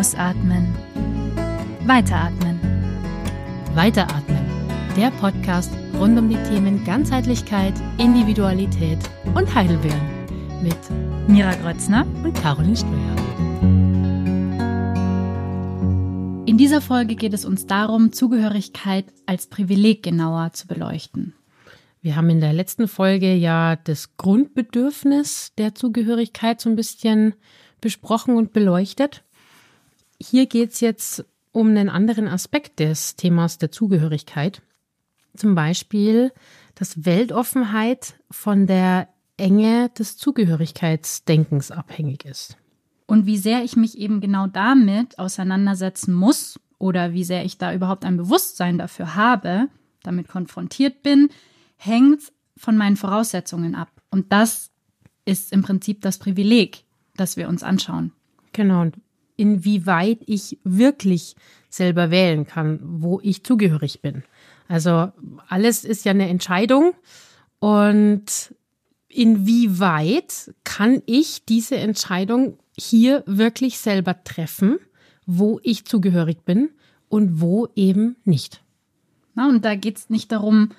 Ausatmen. Weiteratmen. Weiteratmen. Der Podcast rund um die Themen Ganzheitlichkeit, Individualität und Heidelbeeren mit Mira Grötzner und Caroline Ströer. In dieser Folge geht es uns darum, Zugehörigkeit als Privileg genauer zu beleuchten. Wir haben in der letzten Folge ja das Grundbedürfnis der Zugehörigkeit so ein bisschen besprochen und beleuchtet. Hier geht es jetzt um einen anderen Aspekt des Themas der Zugehörigkeit. Zum Beispiel, dass Weltoffenheit von der Enge des Zugehörigkeitsdenkens abhängig ist und wie sehr ich mich eben genau damit auseinandersetzen muss oder wie sehr ich da überhaupt ein Bewusstsein dafür habe, damit konfrontiert bin, hängt von meinen Voraussetzungen ab. Und das ist im Prinzip das Privileg, das wir uns anschauen. Genau. Und inwieweit ich wirklich selber wählen kann, wo ich zugehörig bin. Also alles ist ja eine Entscheidung und inwieweit kann ich diese Entscheidung hier wirklich selber treffen, wo ich zugehörig bin und wo eben nicht. Na, und da geht es nicht darum,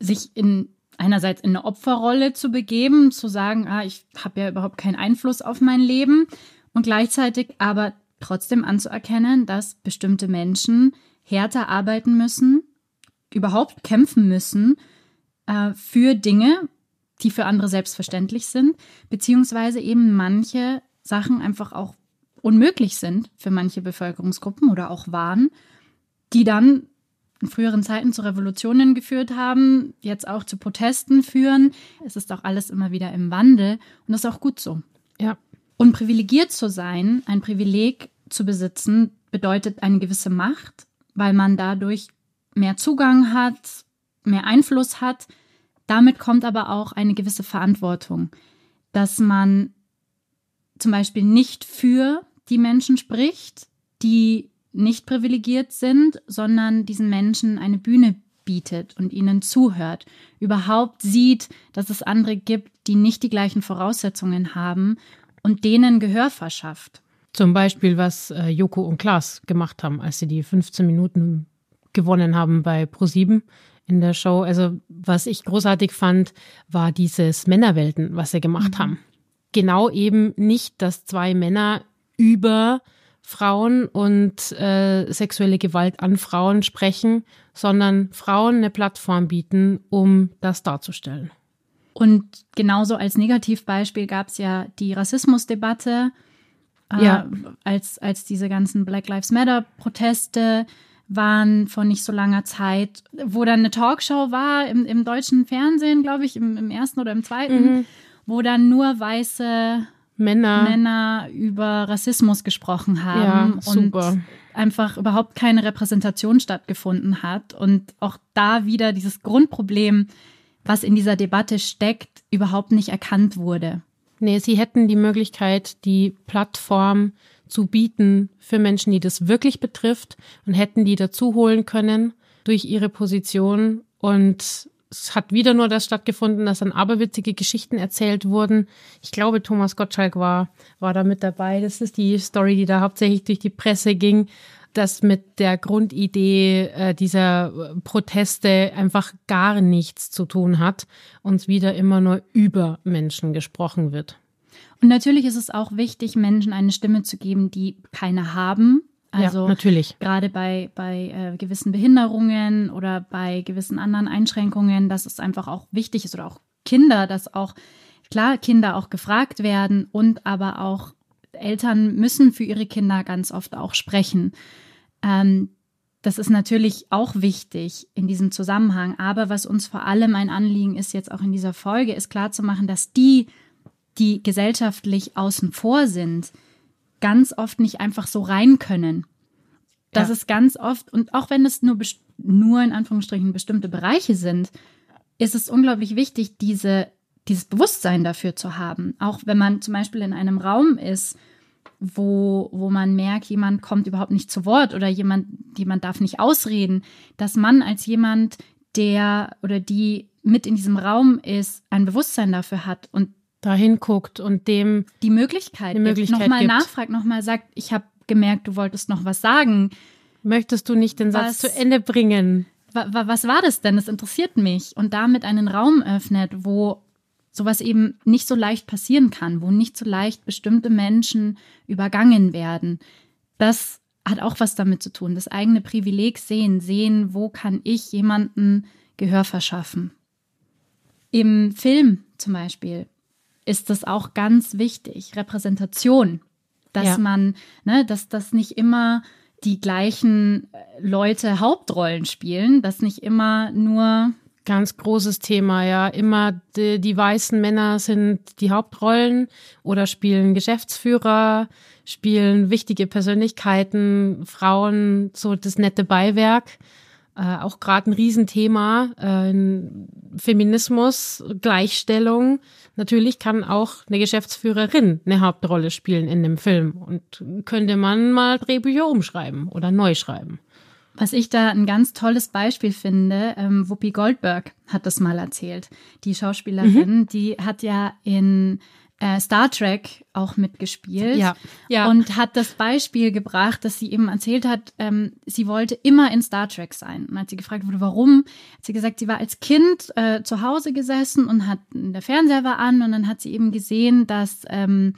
sich in einerseits in eine Opferrolle zu begeben, zu sagen, ah, ich habe ja überhaupt keinen Einfluss auf mein Leben und gleichzeitig aber trotzdem anzuerkennen, dass bestimmte Menschen härter arbeiten müssen, überhaupt kämpfen müssen äh, für Dinge, die für andere selbstverständlich sind, beziehungsweise eben manche Sachen einfach auch unmöglich sind für manche Bevölkerungsgruppen oder auch waren, die dann in früheren Zeiten zu Revolutionen geführt haben, jetzt auch zu Protesten führen. Es ist auch alles immer wieder im Wandel und das ist auch gut so. Ja. Und privilegiert zu sein, ein Privileg zu besitzen, bedeutet eine gewisse Macht, weil man dadurch mehr Zugang hat, mehr Einfluss hat. Damit kommt aber auch eine gewisse Verantwortung, dass man zum Beispiel nicht für die Menschen spricht, die nicht privilegiert sind, sondern diesen Menschen eine Bühne bietet und ihnen zuhört, überhaupt sieht, dass es andere gibt, die nicht die gleichen Voraussetzungen haben und denen Gehör verschafft. Zum Beispiel, was äh, Joko und Klaas gemacht haben, als sie die 15 Minuten gewonnen haben bei Pro7 in der Show. Also, was ich großartig fand, war dieses Männerwelten, was sie gemacht mhm. haben genau eben nicht, dass zwei Männer über Frauen und äh, sexuelle Gewalt an Frauen sprechen, sondern Frauen eine Plattform bieten, um das darzustellen. Und genauso als Negativbeispiel gab es ja die Rassismusdebatte, äh, ja. als, als diese ganzen Black Lives Matter-Proteste waren vor nicht so langer Zeit, wo dann eine Talkshow war im, im deutschen Fernsehen, glaube ich, im, im ersten oder im zweiten. Mhm wo dann nur weiße Männer, Männer über Rassismus gesprochen haben ja, und einfach überhaupt keine Repräsentation stattgefunden hat und auch da wieder dieses Grundproblem, was in dieser Debatte steckt, überhaupt nicht erkannt wurde. Nee, sie hätten die Möglichkeit, die Plattform zu bieten für Menschen, die das wirklich betrifft und hätten die dazu holen können durch ihre Position und es hat wieder nur das stattgefunden, dass dann aberwitzige Geschichten erzählt wurden. Ich glaube, Thomas Gottschalk war, war da mit dabei. Das ist die Story, die da hauptsächlich durch die Presse ging, dass mit der Grundidee äh, dieser Proteste einfach gar nichts zu tun hat und wieder immer nur über Menschen gesprochen wird. Und natürlich ist es auch wichtig, Menschen eine Stimme zu geben, die keine haben also ja, natürlich. gerade bei, bei äh, gewissen Behinderungen oder bei gewissen anderen Einschränkungen, dass es einfach auch wichtig ist oder auch Kinder, dass auch, klar, Kinder auch gefragt werden und aber auch Eltern müssen für ihre Kinder ganz oft auch sprechen. Ähm, das ist natürlich auch wichtig in diesem Zusammenhang. Aber was uns vor allem ein Anliegen ist, jetzt auch in dieser Folge, ist klarzumachen, dass die, die gesellschaftlich außen vor sind, ganz oft nicht einfach so rein können. Das ja. ist ganz oft, und auch wenn es nur, nur in Anführungsstrichen bestimmte Bereiche sind, ist es unglaublich wichtig, diese, dieses Bewusstsein dafür zu haben. Auch wenn man zum Beispiel in einem Raum ist, wo, wo man merkt, jemand kommt überhaupt nicht zu Wort oder jemand, jemand darf nicht ausreden, dass man als jemand, der oder die mit in diesem Raum ist, ein Bewusstsein dafür hat und dahin guckt und dem die Möglichkeit, die Möglichkeit nochmal nachfragt, nochmal sagt, ich habe gemerkt, du wolltest noch was sagen. Möchtest du nicht den Satz was, zu Ende bringen? Wa, wa, was war das denn? Das interessiert mich. Und damit einen Raum öffnet, wo sowas eben nicht so leicht passieren kann, wo nicht so leicht bestimmte Menschen übergangen werden. Das hat auch was damit zu tun. Das eigene Privileg sehen, sehen, wo kann ich jemanden Gehör verschaffen. Im Film zum Beispiel ist das auch ganz wichtig, Repräsentation, dass ja. man, ne, dass das nicht immer die gleichen äh, Leute Hauptrollen spielen, dass nicht immer nur Ganz großes Thema, ja. Immer die, die, weißen Männer sind die Hauptrollen oder spielen Geschäftsführer, spielen wichtige Persönlichkeiten, Frauen, so das nette Beiwerk. Äh, auch gerade ein Riesenthema. Äh, Feminismus, Gleichstellung. Natürlich kann auch eine Geschäftsführerin eine Hauptrolle spielen in dem Film. Und könnte man mal Drehbücher umschreiben oder neu schreiben. Was ich da ein ganz tolles Beispiel finde, ähm, Whoopi Goldberg hat das mal erzählt. Die Schauspielerin, mhm. die hat ja in äh, Star Trek auch mitgespielt ja, ja. und hat das Beispiel gebracht, dass sie eben erzählt hat, ähm, sie wollte immer in Star Trek sein. Und als sie gefragt wurde, warum, hat sie gesagt, sie war als Kind äh, zu Hause gesessen und hat der Fernseher war an und dann hat sie eben gesehen, dass ähm,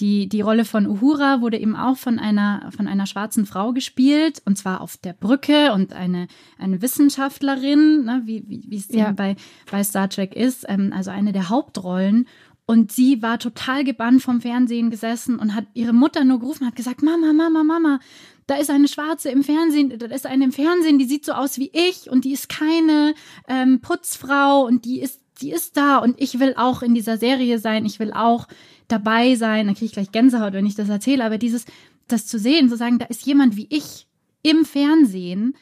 die, die Rolle von Uhura wurde eben auch von einer, von einer schwarzen Frau gespielt, und zwar auf der Brücke und eine, eine Wissenschaftlerin, ne, wie, wie, wie es ja. bei, bei Star Trek ist, ähm, also eine der Hauptrollen. Und sie war total gebannt vom Fernsehen gesessen und hat ihre Mutter nur gerufen, hat gesagt, Mama, Mama, Mama, da ist eine Schwarze im Fernsehen, da ist eine im Fernsehen, die sieht so aus wie ich und die ist keine ähm, Putzfrau und die ist, die ist da und ich will auch in dieser Serie sein, ich will auch dabei sein. Da kriege ich gleich Gänsehaut, wenn ich das erzähle, aber dieses, das zu sehen, zu sagen, da ist jemand wie ich im Fernsehen,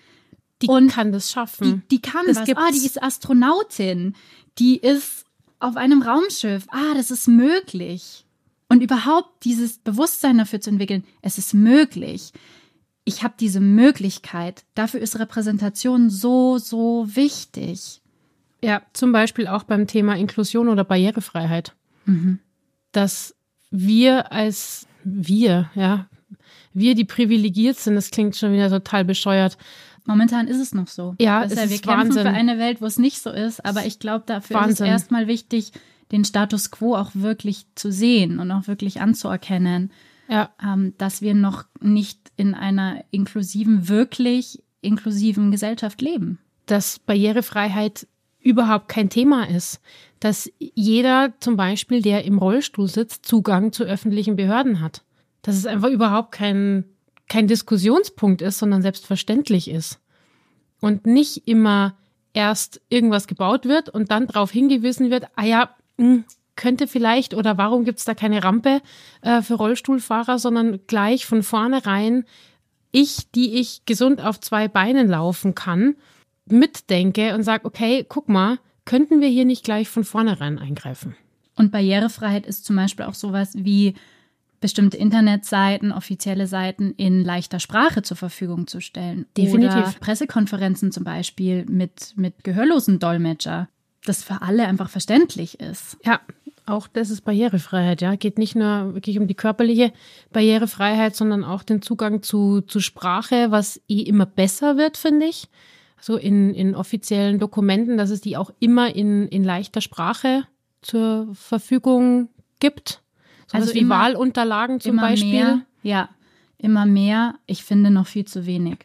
die und kann das schaffen. Die, die kann das. Ah, die ist Astronautin. Die ist auf einem Raumschiff, ah, das ist möglich. Und überhaupt dieses Bewusstsein dafür zu entwickeln, es ist möglich. Ich habe diese Möglichkeit. Dafür ist Repräsentation so, so wichtig. Ja, zum Beispiel auch beim Thema Inklusion oder Barrierefreiheit. Mhm. Dass wir als wir, ja, wir, die privilegiert sind, das klingt schon wieder total bescheuert, Momentan ist es noch so. Ja, es ja, wir ist kämpfen Wahnsinn. für eine Welt, wo es nicht so ist, aber ich glaube, dafür Wahnsinn. ist es erstmal wichtig, den Status quo auch wirklich zu sehen und auch wirklich anzuerkennen, ja. ähm, dass wir noch nicht in einer inklusiven, wirklich inklusiven Gesellschaft leben. Dass Barrierefreiheit überhaupt kein Thema ist. Dass jeder zum Beispiel, der im Rollstuhl sitzt, Zugang zu öffentlichen Behörden hat. Dass es einfach überhaupt kein kein Diskussionspunkt ist, sondern selbstverständlich ist. Und nicht immer erst irgendwas gebaut wird und dann darauf hingewiesen wird, ah ja, mh, hm, könnte vielleicht oder warum gibt es da keine Rampe äh, für Rollstuhlfahrer, sondern gleich von vornherein ich, die ich gesund auf zwei Beinen laufen kann, mitdenke und sage, okay, guck mal, könnten wir hier nicht gleich von vornherein eingreifen? Und Barrierefreiheit ist zum Beispiel auch sowas wie bestimmte Internetseiten, offizielle Seiten in leichter Sprache zur Verfügung zu stellen. Definitiv. Oder Pressekonferenzen zum Beispiel mit, mit gehörlosen Dolmetscher, das für alle einfach verständlich ist. Ja, auch das ist Barrierefreiheit, ja. Geht nicht nur wirklich um die körperliche Barrierefreiheit, sondern auch den Zugang zu, zu Sprache, was eh immer besser wird, finde ich. So in, in offiziellen Dokumenten, dass es die auch immer in, in leichter Sprache zur Verfügung gibt. So also wie immer, Wahlunterlagen zum Beispiel. Mehr, ja, immer mehr. Ich finde noch viel zu wenig.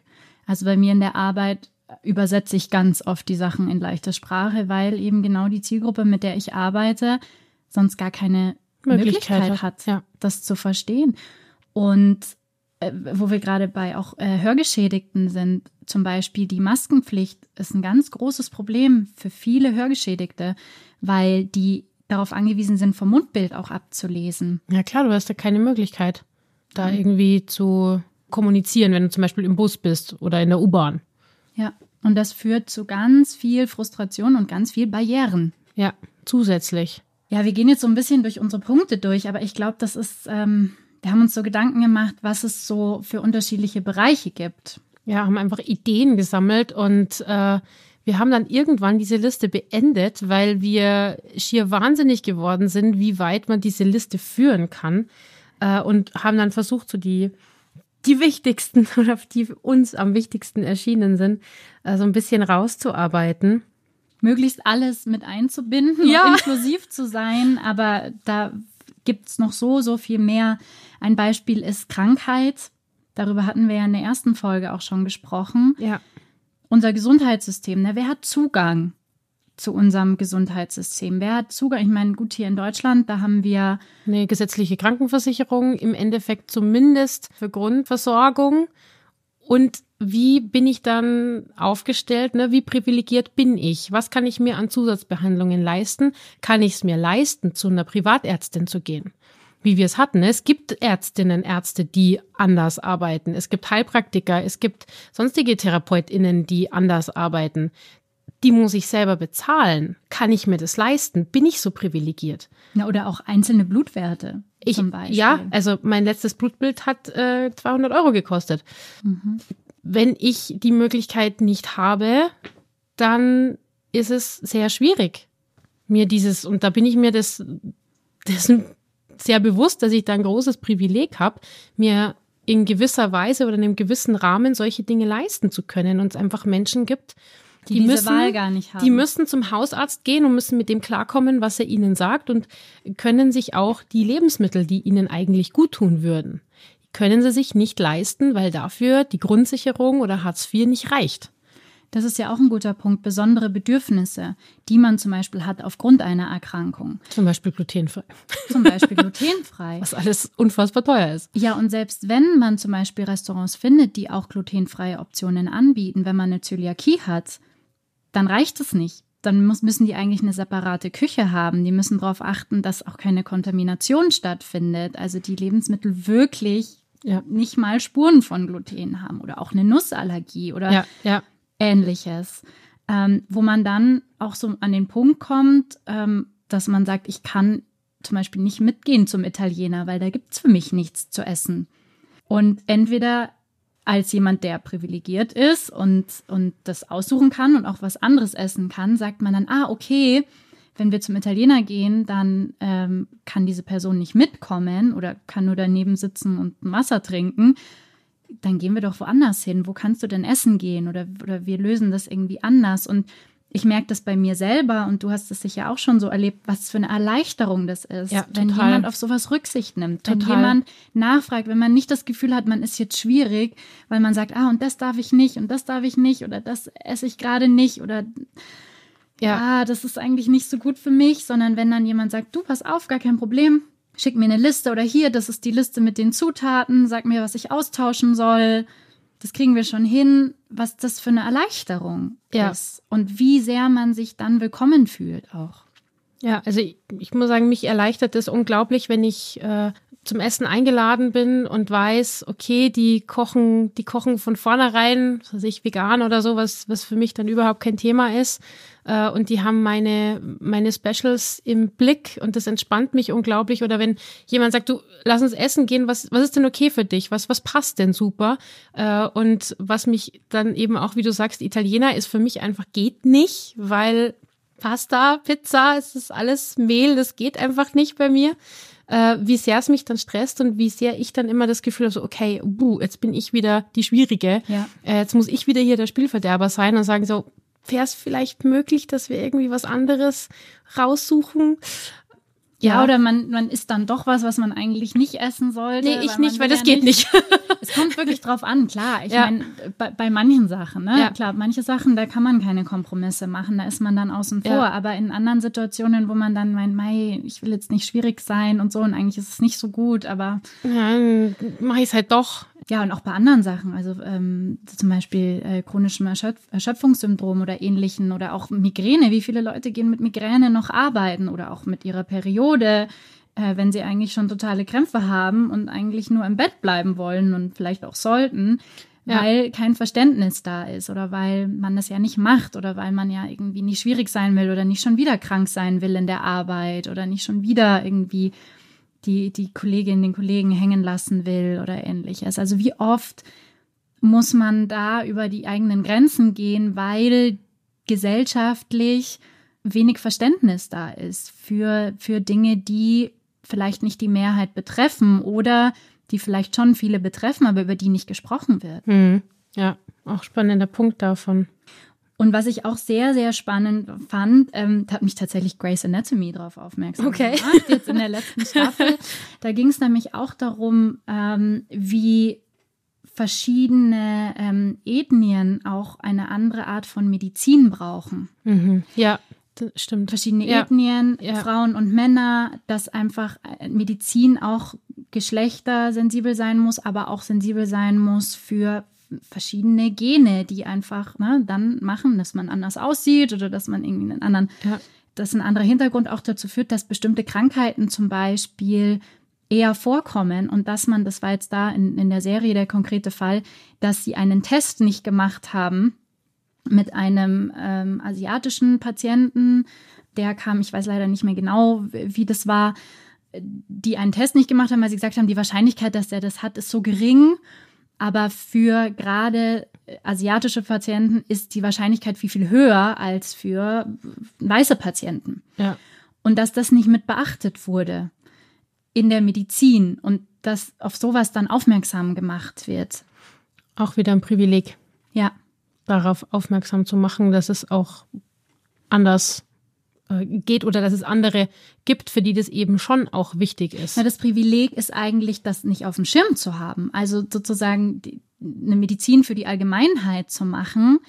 Also bei mir in der Arbeit übersetze ich ganz oft die Sachen in leichter Sprache, weil eben genau die Zielgruppe, mit der ich arbeite, sonst gar keine Möglichkeit, Möglichkeit hat, ja. das zu verstehen. Und äh, wo wir gerade bei auch äh, Hörgeschädigten sind, zum Beispiel die Maskenpflicht ist ein ganz großes Problem für viele Hörgeschädigte, weil die darauf angewiesen sind, vom Mundbild auch abzulesen. Ja klar, du hast ja keine Möglichkeit, da irgendwie zu kommunizieren, wenn du zum Beispiel im Bus bist oder in der U-Bahn. Ja, und das führt zu ganz viel Frustration und ganz viel Barrieren. Ja, zusätzlich. Ja, wir gehen jetzt so ein bisschen durch unsere Punkte durch, aber ich glaube, das ist, ähm, wir haben uns so Gedanken gemacht, was es so für unterschiedliche Bereiche gibt. Ja, haben einfach Ideen gesammelt und äh, wir haben dann irgendwann diese Liste beendet, weil wir schier wahnsinnig geworden sind, wie weit man diese Liste führen kann. Äh, und haben dann versucht, so die, die wichtigsten oder die uns am wichtigsten erschienen sind, so also ein bisschen rauszuarbeiten. Möglichst alles mit einzubinden ja. inklusiv zu sein, aber da gibt es noch so, so viel mehr. Ein Beispiel ist Krankheit. Darüber hatten wir ja in der ersten Folge auch schon gesprochen. Ja. Unser Gesundheitssystem, ne, wer hat Zugang zu unserem Gesundheitssystem? Wer hat Zugang? Ich meine, gut, hier in Deutschland, da haben wir eine gesetzliche Krankenversicherung, im Endeffekt zumindest für Grundversorgung. Und wie bin ich dann aufgestellt? Ne? Wie privilegiert bin ich? Was kann ich mir an Zusatzbehandlungen leisten? Kann ich es mir leisten, zu einer Privatärztin zu gehen? Wie wir es hatten. Es gibt Ärztinnen, Ärzte, die anders arbeiten. Es gibt Heilpraktiker, es gibt sonstige TherapeutInnen, die anders arbeiten die muss ich selber bezahlen. Kann ich mir das leisten? Bin ich so privilegiert? Ja, oder auch einzelne Blutwerte ich, zum Beispiel. Ja, also mein letztes Blutbild hat äh, 200 Euro gekostet. Mhm. Wenn ich die Möglichkeit nicht habe, dann ist es sehr schwierig, mir dieses, und da bin ich mir das, das sehr bewusst, dass ich da ein großes Privileg habe, mir in gewisser Weise oder in einem gewissen Rahmen solche Dinge leisten zu können und es einfach Menschen gibt, die, die müssen, Wahl gar nicht haben. Die müssen zum Hausarzt gehen und müssen mit dem klarkommen, was er ihnen sagt und können sich auch die Lebensmittel, die ihnen eigentlich gut tun würden, können sie sich nicht leisten, weil dafür die Grundsicherung oder Hartz IV nicht reicht. Das ist ja auch ein guter Punkt. Besondere Bedürfnisse, die man zum Beispiel hat aufgrund einer Erkrankung. Zum Beispiel glutenfrei. Zum Beispiel glutenfrei. Was alles unfassbar teuer ist. Ja, und selbst wenn man zum Beispiel Restaurants findet, die auch glutenfreie Optionen anbieten, wenn man eine Zöliakie hat, dann reicht es nicht. Dann muss, müssen die eigentlich eine separate Küche haben. Die müssen darauf achten, dass auch keine Kontamination stattfindet. Also die Lebensmittel wirklich ja. nicht mal Spuren von Gluten haben oder auch eine Nussallergie oder ja, ja. ähnliches. Ähm, wo man dann auch so an den Punkt kommt, ähm, dass man sagt, ich kann zum Beispiel nicht mitgehen zum Italiener, weil da gibt es für mich nichts zu essen. Und entweder als jemand, der privilegiert ist und, und das aussuchen kann und auch was anderes essen kann, sagt man dann, ah, okay, wenn wir zum Italiener gehen, dann ähm, kann diese Person nicht mitkommen oder kann nur daneben sitzen und Wasser trinken. Dann gehen wir doch woanders hin. Wo kannst du denn essen gehen? Oder, oder wir lösen das irgendwie anders. Und ich merke das bei mir selber und du hast es sicher auch schon so erlebt, was für eine Erleichterung das ist, ja, wenn jemand auf sowas Rücksicht nimmt, total. wenn jemand nachfragt, wenn man nicht das Gefühl hat, man ist jetzt schwierig, weil man sagt, ah, und das darf ich nicht und das darf ich nicht oder das esse ich gerade nicht oder ja, ah, das ist eigentlich nicht so gut für mich, sondern wenn dann jemand sagt, du, pass auf, gar kein Problem, schick mir eine Liste oder hier, das ist die Liste mit den Zutaten, sag mir, was ich austauschen soll das kriegen wir schon hin, was das für eine Erleichterung ja. ist und wie sehr man sich dann willkommen fühlt auch. Ja, also ich, ich muss sagen, mich erleichtert es unglaublich, wenn ich äh, zum Essen eingeladen bin und weiß, okay, die kochen, die kochen von vornherein, was weiß ich, vegan oder so, was, was für mich dann überhaupt kein Thema ist. Äh, und die haben meine, meine Specials im Blick und das entspannt mich unglaublich. Oder wenn jemand sagt, du, lass uns essen gehen, was, was ist denn okay für dich? Was, was passt denn super? Äh, und was mich dann eben auch, wie du sagst, Italiener ist für mich einfach geht nicht, weil Pasta, Pizza, es ist alles Mehl, das geht einfach nicht bei mir äh, wie sehr es mich dann stresst und wie sehr ich dann immer das Gefühl habe, so, okay, buh, jetzt bin ich wieder die Schwierige. Ja. Äh, jetzt muss ich wieder hier der Spielverderber sein und sagen so, wäre es vielleicht möglich, dass wir irgendwie was anderes raussuchen? Ja, ja, oder man, man isst dann doch was, was man eigentlich nicht essen sollte. Nee, ich weil nicht, weil das ja geht nicht. es kommt wirklich drauf an, klar. Ich ja. meine, bei, bei manchen Sachen, ne? Ja. Klar, manche Sachen, da kann man keine Kompromisse machen, da ist man dann außen vor. Aber in anderen Situationen, wo man dann meint, mei, ich will jetzt nicht schwierig sein und so, und eigentlich ist es nicht so gut, aber. Ja, mach ich es halt doch. Ja, und auch bei anderen Sachen, also ähm, zum Beispiel äh, chronischem Erschöpf Erschöpfungssyndrom oder ähnlichen oder auch Migräne. Wie viele Leute gehen mit Migräne noch arbeiten oder auch mit ihrer Periode, äh, wenn sie eigentlich schon totale Krämpfe haben und eigentlich nur im Bett bleiben wollen und vielleicht auch sollten, ja. weil kein Verständnis da ist oder weil man das ja nicht macht oder weil man ja irgendwie nicht schwierig sein will oder nicht schon wieder krank sein will in der Arbeit oder nicht schon wieder irgendwie die, die Kollegin, den Kollegen hängen lassen will oder ähnliches. Also wie oft muss man da über die eigenen Grenzen gehen, weil gesellschaftlich wenig Verständnis da ist für, für Dinge, die vielleicht nicht die Mehrheit betreffen oder die vielleicht schon viele betreffen, aber über die nicht gesprochen wird. Hm. Ja, auch spannender Punkt davon. Und was ich auch sehr, sehr spannend fand, ähm, da hat mich tatsächlich Grace Anatomy drauf aufmerksam okay. gemacht, jetzt in der letzten Staffel. da ging es nämlich auch darum, ähm, wie verschiedene ähm, Ethnien auch eine andere Art von Medizin brauchen. Mhm. Ja, stimmt. Verschiedene ja. Ethnien, ja. Frauen und Männer, dass einfach äh, Medizin auch geschlechtersensibel sein muss, aber auch sensibel sein muss für verschiedene Gene, die einfach ne, dann machen, dass man anders aussieht oder dass man irgendwie einen anderen, ja. dass ein anderer Hintergrund auch dazu führt, dass bestimmte Krankheiten zum Beispiel eher vorkommen und dass man, das war jetzt da in, in der Serie der konkrete Fall, dass sie einen Test nicht gemacht haben mit einem ähm, asiatischen Patienten, der kam, ich weiß leider nicht mehr genau, wie das war, die einen Test nicht gemacht haben, weil sie gesagt haben, die Wahrscheinlichkeit, dass er das hat, ist so gering aber für gerade asiatische Patienten ist die Wahrscheinlichkeit viel, viel höher als für weiße Patienten. Ja. Und dass das nicht mit beachtet wurde in der Medizin und dass auf sowas dann aufmerksam gemacht wird. Auch wieder ein Privileg. Ja. Darauf aufmerksam zu machen, dass es auch anders äh, geht oder dass es andere gibt, für die das eben schon auch wichtig ist. Ja, das Privileg ist eigentlich, das nicht auf dem Schirm zu haben. Also sozusagen die, eine Medizin für die Allgemeinheit zu machen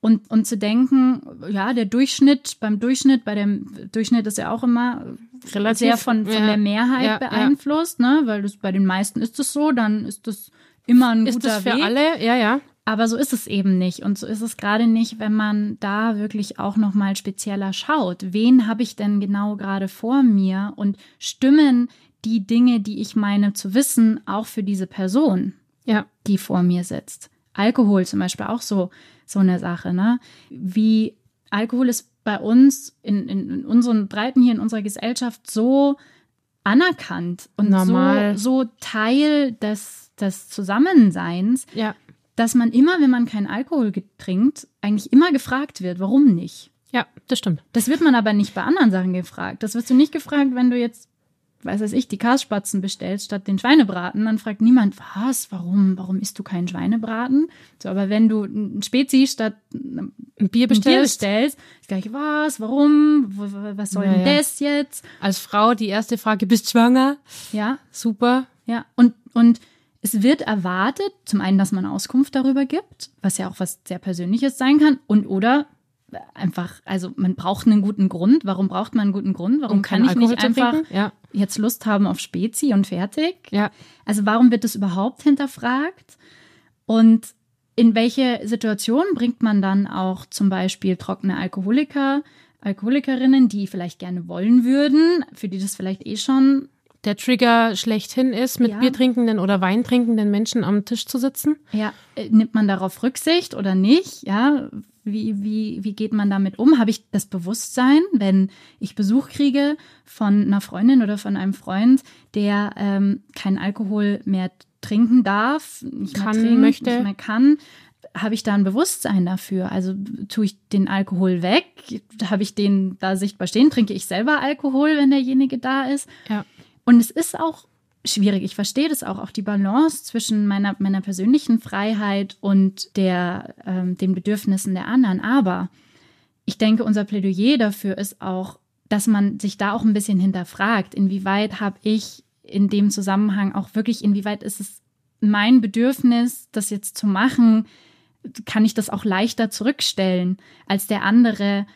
und, und zu denken, ja, der Durchschnitt, beim Durchschnitt, bei dem Durchschnitt ist ja auch immer Relativ, sehr von, von ja, der Mehrheit ja, beeinflusst, ne? Weil das bei den meisten ist es so, dann ist das immer ein ist guter das für Weg. alle, ja, ja. Aber so ist es eben nicht. Und so ist es gerade nicht, wenn man da wirklich auch nochmal spezieller schaut. Wen habe ich denn genau gerade vor mir? Und stimmen die Dinge, die ich meine zu wissen, auch für diese Person, ja. die vor mir sitzt? Alkohol zum Beispiel auch so, so eine Sache, ne? Wie Alkohol ist bei uns in, in, in unseren Breiten hier in unserer Gesellschaft so anerkannt und Normal. So, so Teil des, des Zusammenseins. Ja dass man immer, wenn man keinen Alkohol trinkt, eigentlich immer gefragt wird, warum nicht. Ja, das stimmt. Das wird man aber nicht bei anderen Sachen gefragt. Das wirst du nicht gefragt, wenn du jetzt, weiß weiß ich, die Kasspatzen bestellst statt den Schweinebraten. Dann fragt niemand, was, warum, warum isst du keinen Schweinebraten? So, aber wenn du ein Spezi statt ein Bier bestellst, Bier bestellst ist gleich, was, warum, was soll denn ja. das jetzt? Als Frau die erste Frage, bist schwanger? Ja. Super. Ja, und, und es wird erwartet, zum einen, dass man Auskunft darüber gibt, was ja auch was sehr Persönliches sein kann, und oder einfach, also man braucht einen guten Grund. Warum braucht man einen guten Grund? Warum um kann ich Alkohol nicht einfach ja. jetzt Lust haben auf Spezi und fertig? Ja. Also warum wird das überhaupt hinterfragt? Und in welche Situation bringt man dann auch zum Beispiel trockene Alkoholiker, Alkoholikerinnen, die vielleicht gerne wollen würden, für die das vielleicht eh schon der Trigger schlechthin ist, mit ja. biertrinkenden oder weintrinkenden Menschen am Tisch zu sitzen? Ja, äh, nimmt man darauf Rücksicht oder nicht? Ja, wie, wie, wie geht man damit um? Habe ich das Bewusstsein, wenn ich Besuch kriege von einer Freundin oder von einem Freund, der ähm, keinen Alkohol mehr trinken darf, nicht kann, mehr trinkt, möchte. nicht mehr kann, habe ich da ein Bewusstsein dafür? Also tue ich den Alkohol weg? Habe ich den da sichtbar stehen? Trinke ich selber Alkohol, wenn derjenige da ist? Ja. Und es ist auch schwierig. Ich verstehe das auch, auch die Balance zwischen meiner, meiner persönlichen Freiheit und der, ähm, den Bedürfnissen der anderen. Aber ich denke, unser Plädoyer dafür ist auch, dass man sich da auch ein bisschen hinterfragt, inwieweit habe ich in dem Zusammenhang auch wirklich, inwieweit ist es mein Bedürfnis, das jetzt zu machen, kann ich das auch leichter zurückstellen als der andere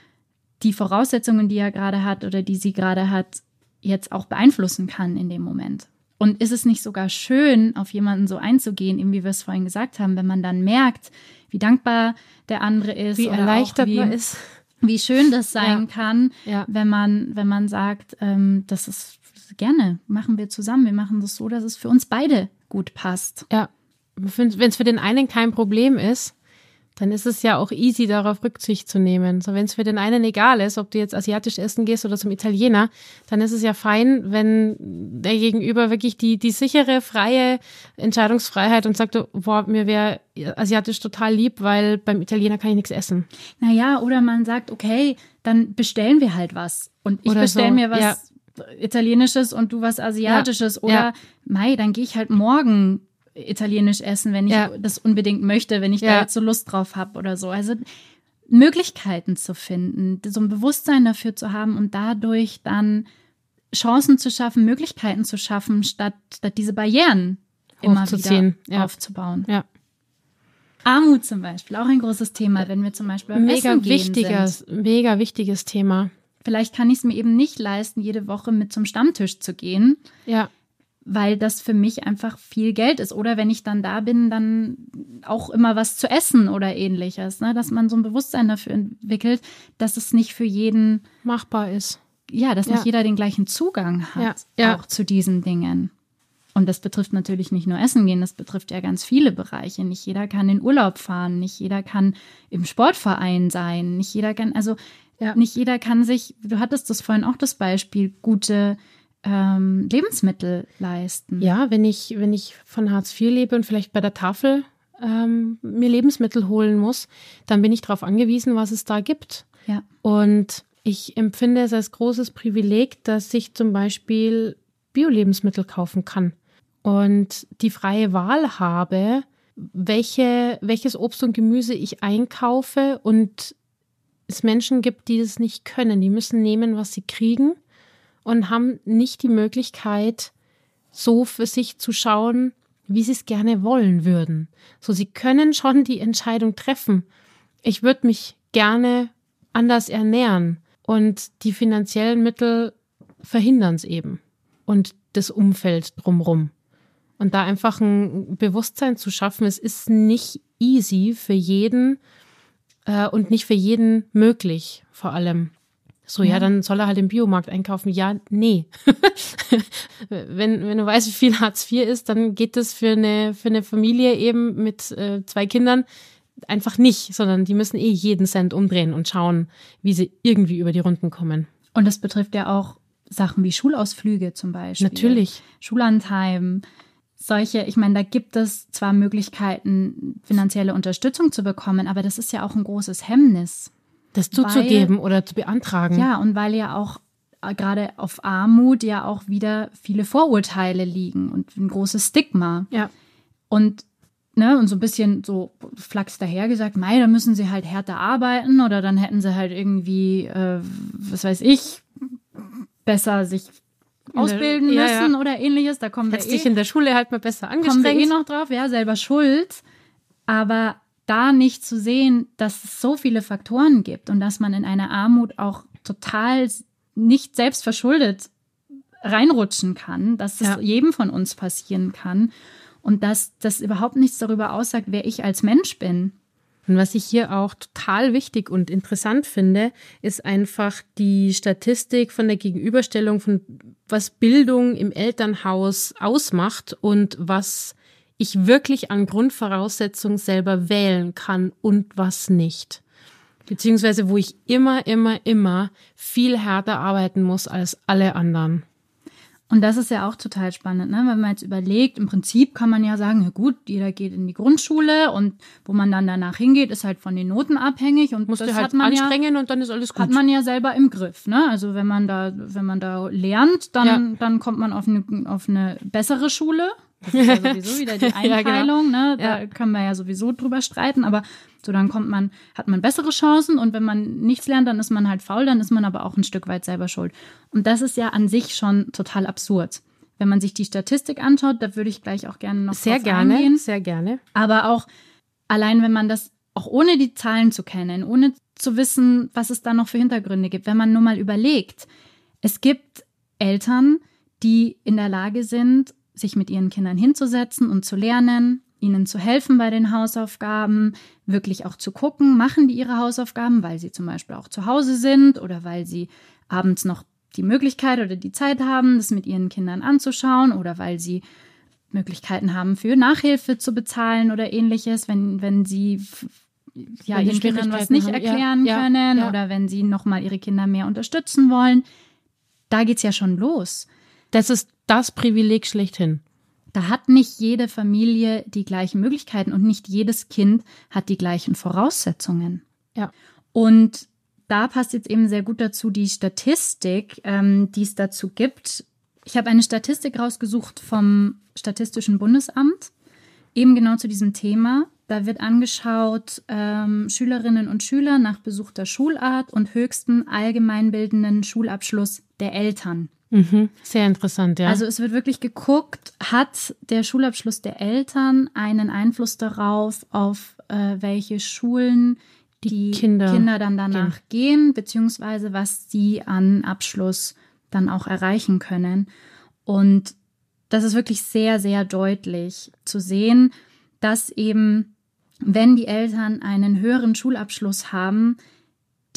die Voraussetzungen, die er gerade hat oder die sie gerade hat, jetzt auch beeinflussen kann in dem Moment. Und ist es nicht sogar schön, auf jemanden so einzugehen, eben wie wir es vorhin gesagt haben, wenn man dann merkt, wie dankbar der andere ist, wie erleichtert wie, man ist, wie schön das sein ja. kann, ja. wenn man wenn man sagt, ähm, das ist gerne machen wir zusammen, wir machen das so, dass es für uns beide gut passt. Ja, wenn es für den einen kein Problem ist, dann ist es ja auch easy, darauf Rücksicht zu nehmen. So, wenn es für den einen egal ist, ob du jetzt asiatisch essen gehst oder zum Italiener, dann ist es ja fein, wenn der Gegenüber wirklich die, die sichere, freie Entscheidungsfreiheit und sagt, boah, mir wäre asiatisch total lieb, weil beim Italiener kann ich nichts essen. Naja, oder man sagt, okay, dann bestellen wir halt was. Und ich bestelle so. mir was. Ja italienisches und du was asiatisches ja. oder ja. Mai, dann gehe ich halt morgen italienisch essen, wenn ich ja. das unbedingt möchte, wenn ich da jetzt so Lust drauf habe oder so. Also Möglichkeiten zu finden, so ein Bewusstsein dafür zu haben und dadurch dann Chancen zu schaffen, Möglichkeiten zu schaffen, statt, statt diese Barrieren immer wieder ja. aufzubauen. Ja. Armut zum Beispiel, auch ein großes Thema, wenn wir zum Beispiel beim mega Essen wichtiges, sind. mega wichtiges Thema. Vielleicht kann ich es mir eben nicht leisten, jede Woche mit zum Stammtisch zu gehen. Ja. Weil das für mich einfach viel Geld ist. Oder wenn ich dann da bin, dann auch immer was zu essen oder ähnliches. Ne? Dass man so ein Bewusstsein dafür entwickelt, dass es nicht für jeden machbar ist ja, dass nicht jeder den gleichen Zugang hat, ja, auch zu diesen Dingen. Und das betrifft natürlich nicht nur Essen gehen, das betrifft ja ganz viele Bereiche. Nicht jeder kann in Urlaub fahren, nicht jeder kann im Sportverein sein, nicht jeder kann, also ja. nicht jeder kann sich, du hattest das vorhin auch das Beispiel, gute ähm, Lebensmittel leisten. Ja, wenn ich, wenn ich von Hartz IV lebe und vielleicht bei der Tafel ähm, mir Lebensmittel holen muss, dann bin ich darauf angewiesen, was es da gibt. Ja. Und ich empfinde es als großes Privileg, dass ich zum Beispiel Bio-Lebensmittel kaufen kann und die freie Wahl habe, welche, welches Obst und Gemüse ich einkaufe und es Menschen gibt, die das nicht können. Die müssen nehmen, was sie kriegen und haben nicht die Möglichkeit, so für sich zu schauen, wie sie es gerne wollen würden. So, sie können schon die Entscheidung treffen. Ich würde mich gerne anders ernähren. Und die finanziellen Mittel verhindern es eben. Und das Umfeld drumrum. Und da einfach ein Bewusstsein zu schaffen, es ist nicht easy für jeden äh, und nicht für jeden möglich, vor allem. So, ja. dann soll er halt im Biomarkt einkaufen. Ja, nee. wenn, wenn du weißt, wie viel Hartz IV ist, dann geht das für eine, für eine Familie eben mit äh, zwei Kindern einfach nicht, sondern die müssen eh jeden Cent umdrehen und schauen, wie sie irgendwie über die Runden kommen. Und das betrifft ja auch Sachen wie Schulausflüge zum Beispiel. Natürlich. Schullandheim. Solche, ich meine, da gibt es zwar Möglichkeiten, finanzielle Unterstützung zu bekommen, aber das ist ja auch ein großes Hemmnis. Das zuzugeben weil, oder zu beantragen. Ja, und weil ja auch äh, gerade auf Armut ja auch wieder viele Vorurteile liegen und ein großes Stigma. Ja. Und Ne, und so ein bisschen so flachs daher gesagt, mei, da müssen sie halt härter arbeiten oder dann hätten sie halt irgendwie, äh, was weiß ich, besser sich ausbilden der, müssen ja. oder ähnliches. Da kommen Hättest wir eh, dich in der Schule halt mal besser angestrengt. Kommen wir eh noch drauf, ja, selber schuld. Aber da nicht zu sehen, dass es so viele Faktoren gibt und dass man in eine Armut auch total nicht selbst verschuldet reinrutschen kann, dass es ja. jedem von uns passieren kann und dass das überhaupt nichts darüber aussagt, wer ich als Mensch bin. Und was ich hier auch total wichtig und interessant finde, ist einfach die Statistik von der Gegenüberstellung von was Bildung im Elternhaus ausmacht und was ich wirklich an Grundvoraussetzungen selber wählen kann und was nicht. Beziehungsweise wo ich immer, immer, immer viel härter arbeiten muss als alle anderen. Und das ist ja auch total spannend, ne? wenn man jetzt überlegt, im Prinzip kann man ja sagen, ja gut, jeder geht in die Grundschule und wo man dann danach hingeht, ist halt von den Noten abhängig und Musst das halt hat man anstrengen ja, und dann ist alles gut. Hat man ja selber im Griff, ne? Also wenn man da, wenn man da lernt, dann, ja. dann kommt man auf eine, auf eine bessere Schule. Das ist ja sowieso wieder die Einteilung, ja, genau. ne? Da können wir ja sowieso drüber streiten, aber so, dann kommt man, hat man bessere Chancen und wenn man nichts lernt, dann ist man halt faul, dann ist man aber auch ein Stück weit selber schuld. Und das ist ja an sich schon total absurd. Wenn man sich die Statistik anschaut, da würde ich gleich auch gerne noch sehr gerne, eingehen. sehr gerne. Aber auch allein, wenn man das auch ohne die Zahlen zu kennen, ohne zu wissen, was es da noch für Hintergründe gibt, wenn man nur mal überlegt, es gibt Eltern, die in der Lage sind, sich mit ihren Kindern hinzusetzen und zu lernen, ihnen zu helfen bei den Hausaufgaben, wirklich auch zu gucken, machen die ihre Hausaufgaben, weil sie zum Beispiel auch zu Hause sind oder weil sie abends noch die Möglichkeit oder die Zeit haben, das mit ihren Kindern anzuschauen oder weil sie Möglichkeiten haben, für Nachhilfe zu bezahlen oder ähnliches, wenn, wenn sie ja, ihren Kindern was nicht erklären ja, können ja. oder wenn sie nochmal ihre Kinder mehr unterstützen wollen. Da geht's ja schon los. Das ist das Privileg schlechthin. Da hat nicht jede Familie die gleichen Möglichkeiten und nicht jedes Kind hat die gleichen Voraussetzungen. Ja. Und da passt jetzt eben sehr gut dazu die Statistik, ähm, die es dazu gibt. Ich habe eine Statistik rausgesucht vom Statistischen Bundesamt, eben genau zu diesem Thema. Da wird angeschaut ähm, Schülerinnen und Schüler nach besuchter Schulart und höchsten allgemeinbildenden Schulabschluss der Eltern. Mhm. Sehr interessant, ja. Also es wird wirklich geguckt, hat der Schulabschluss der Eltern einen Einfluss darauf, auf äh, welche Schulen die, Kinder, Kinder, dann danach gehen. gehen, beziehungsweise was sie an Abschluss dann auch erreichen können. Und das ist wirklich sehr, sehr deutlich zu sehen, dass eben, wenn die Eltern einen höheren Schulabschluss haben,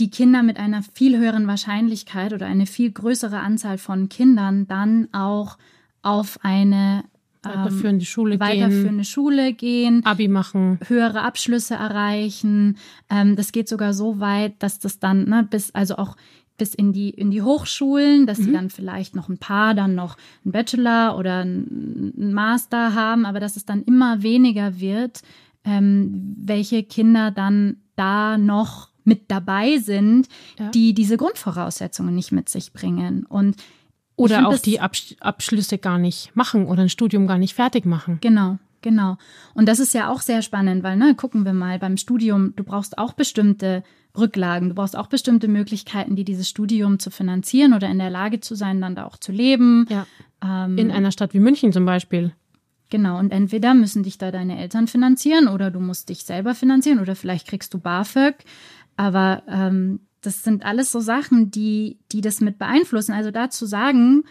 die Kinder mit einer viel höheren Wahrscheinlichkeit oder eine viel größere Anzahl von Kindern dann auch auf eine weiterführende Schule weiterführende gehen, Schule gehen, Abi machen, höhere Abschlüsse erreichen. Ähm, das geht sogar so weit, dass das dann ne, bis also auch bis in die in die Hochschulen, dass mhm. die dann vielleicht noch ein paar dann noch einen Bachelor oder einen Master haben, aber dass es dann immer weniger wird, ähm, welche Kinder dann da noch mit dabei sind, ja. die diese Grundvoraussetzungen nicht mit sich bringen und oder auch die Absch Abschlüsse gar nicht machen oder ein Studium gar nicht fertig machen. Genau, genau. Und das ist ja auch sehr spannend, weil, ne, gucken wir mal, beim Studium, du brauchst auch bestimmte Rücklagen, du brauchst auch bestimmte Möglichkeiten, die dieses Studium zu finanzieren oder in der Lage zu sein, dann da auch zu leben. Ja. Ähm, in einer Stadt wie München zum Beispiel. Genau, und entweder müssen dich da deine Eltern finanzieren oder du musst dich selber finanzieren oder vielleicht kriegst du BAföG. Aber ähm, das sind alles so Sachen, die, die das mit beeinflussen. Also da zu sagen,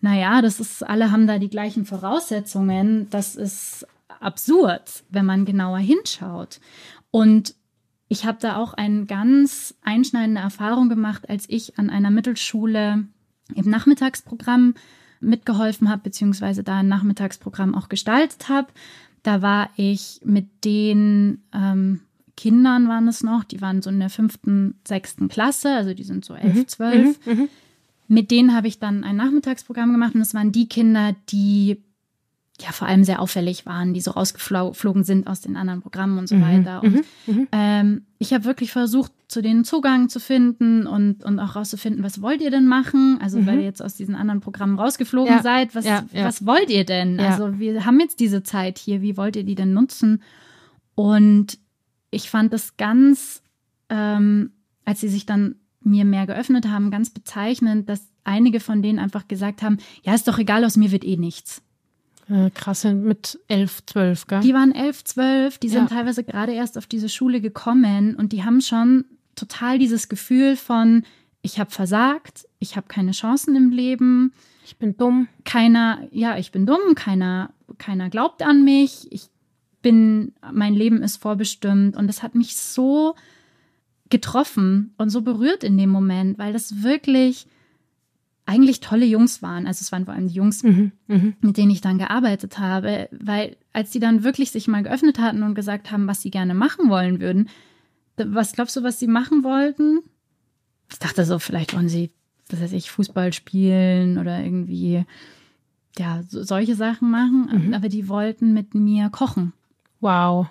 naja, das ist, alle haben da die gleichen Voraussetzungen, das ist absurd, wenn man genauer hinschaut. Und ich habe da auch eine ganz einschneidende Erfahrung gemacht, als ich an einer Mittelschule im Nachmittagsprogramm mitgeholfen habe, beziehungsweise da ein Nachmittagsprogramm auch gestaltet habe. Da war ich mit den ähm, Kindern waren es noch, die waren so in der fünften, sechsten Klasse, also die sind so elf, mhm. zwölf. Mhm. Mhm. Mit denen habe ich dann ein Nachmittagsprogramm gemacht und es waren die Kinder, die ja vor allem sehr auffällig waren, die so rausgeflogen sind aus den anderen Programmen und so mhm. weiter. Und mhm. Mhm. ähm, ich habe wirklich versucht, zu denen Zugang zu finden und, und auch rauszufinden, was wollt ihr denn machen? Also, weil ihr jetzt aus diesen anderen Programmen rausgeflogen ja. seid, was, ja, ja. was wollt ihr denn? Also, wir haben jetzt diese Zeit hier, wie wollt ihr die denn nutzen? Und ich fand es ganz, ähm, als sie sich dann mir mehr geöffnet haben, ganz bezeichnend, dass einige von denen einfach gesagt haben, ja, ist doch egal, aus mir wird eh nichts. Äh, krass, mit elf, zwölf, gell? Die waren elf, zwölf, die sind ja. teilweise gerade erst auf diese Schule gekommen und die haben schon total dieses Gefühl von, ich habe versagt, ich habe keine Chancen im Leben. Ich bin dumm. Keiner, ja, ich bin dumm, keiner, keiner glaubt an mich, ich bin, mein Leben ist vorbestimmt. Und das hat mich so getroffen und so berührt in dem Moment, weil das wirklich eigentlich tolle Jungs waren. Also es waren vor allem die Jungs, mhm, mh. mit denen ich dann gearbeitet habe, weil als die dann wirklich sich mal geöffnet hatten und gesagt haben, was sie gerne machen wollen würden, was glaubst du, was sie machen wollten? Ich dachte so, vielleicht wollen sie, was weiß ich, Fußball spielen oder irgendwie, ja, so, solche Sachen machen. Mhm. Aber die wollten mit mir kochen. Wow.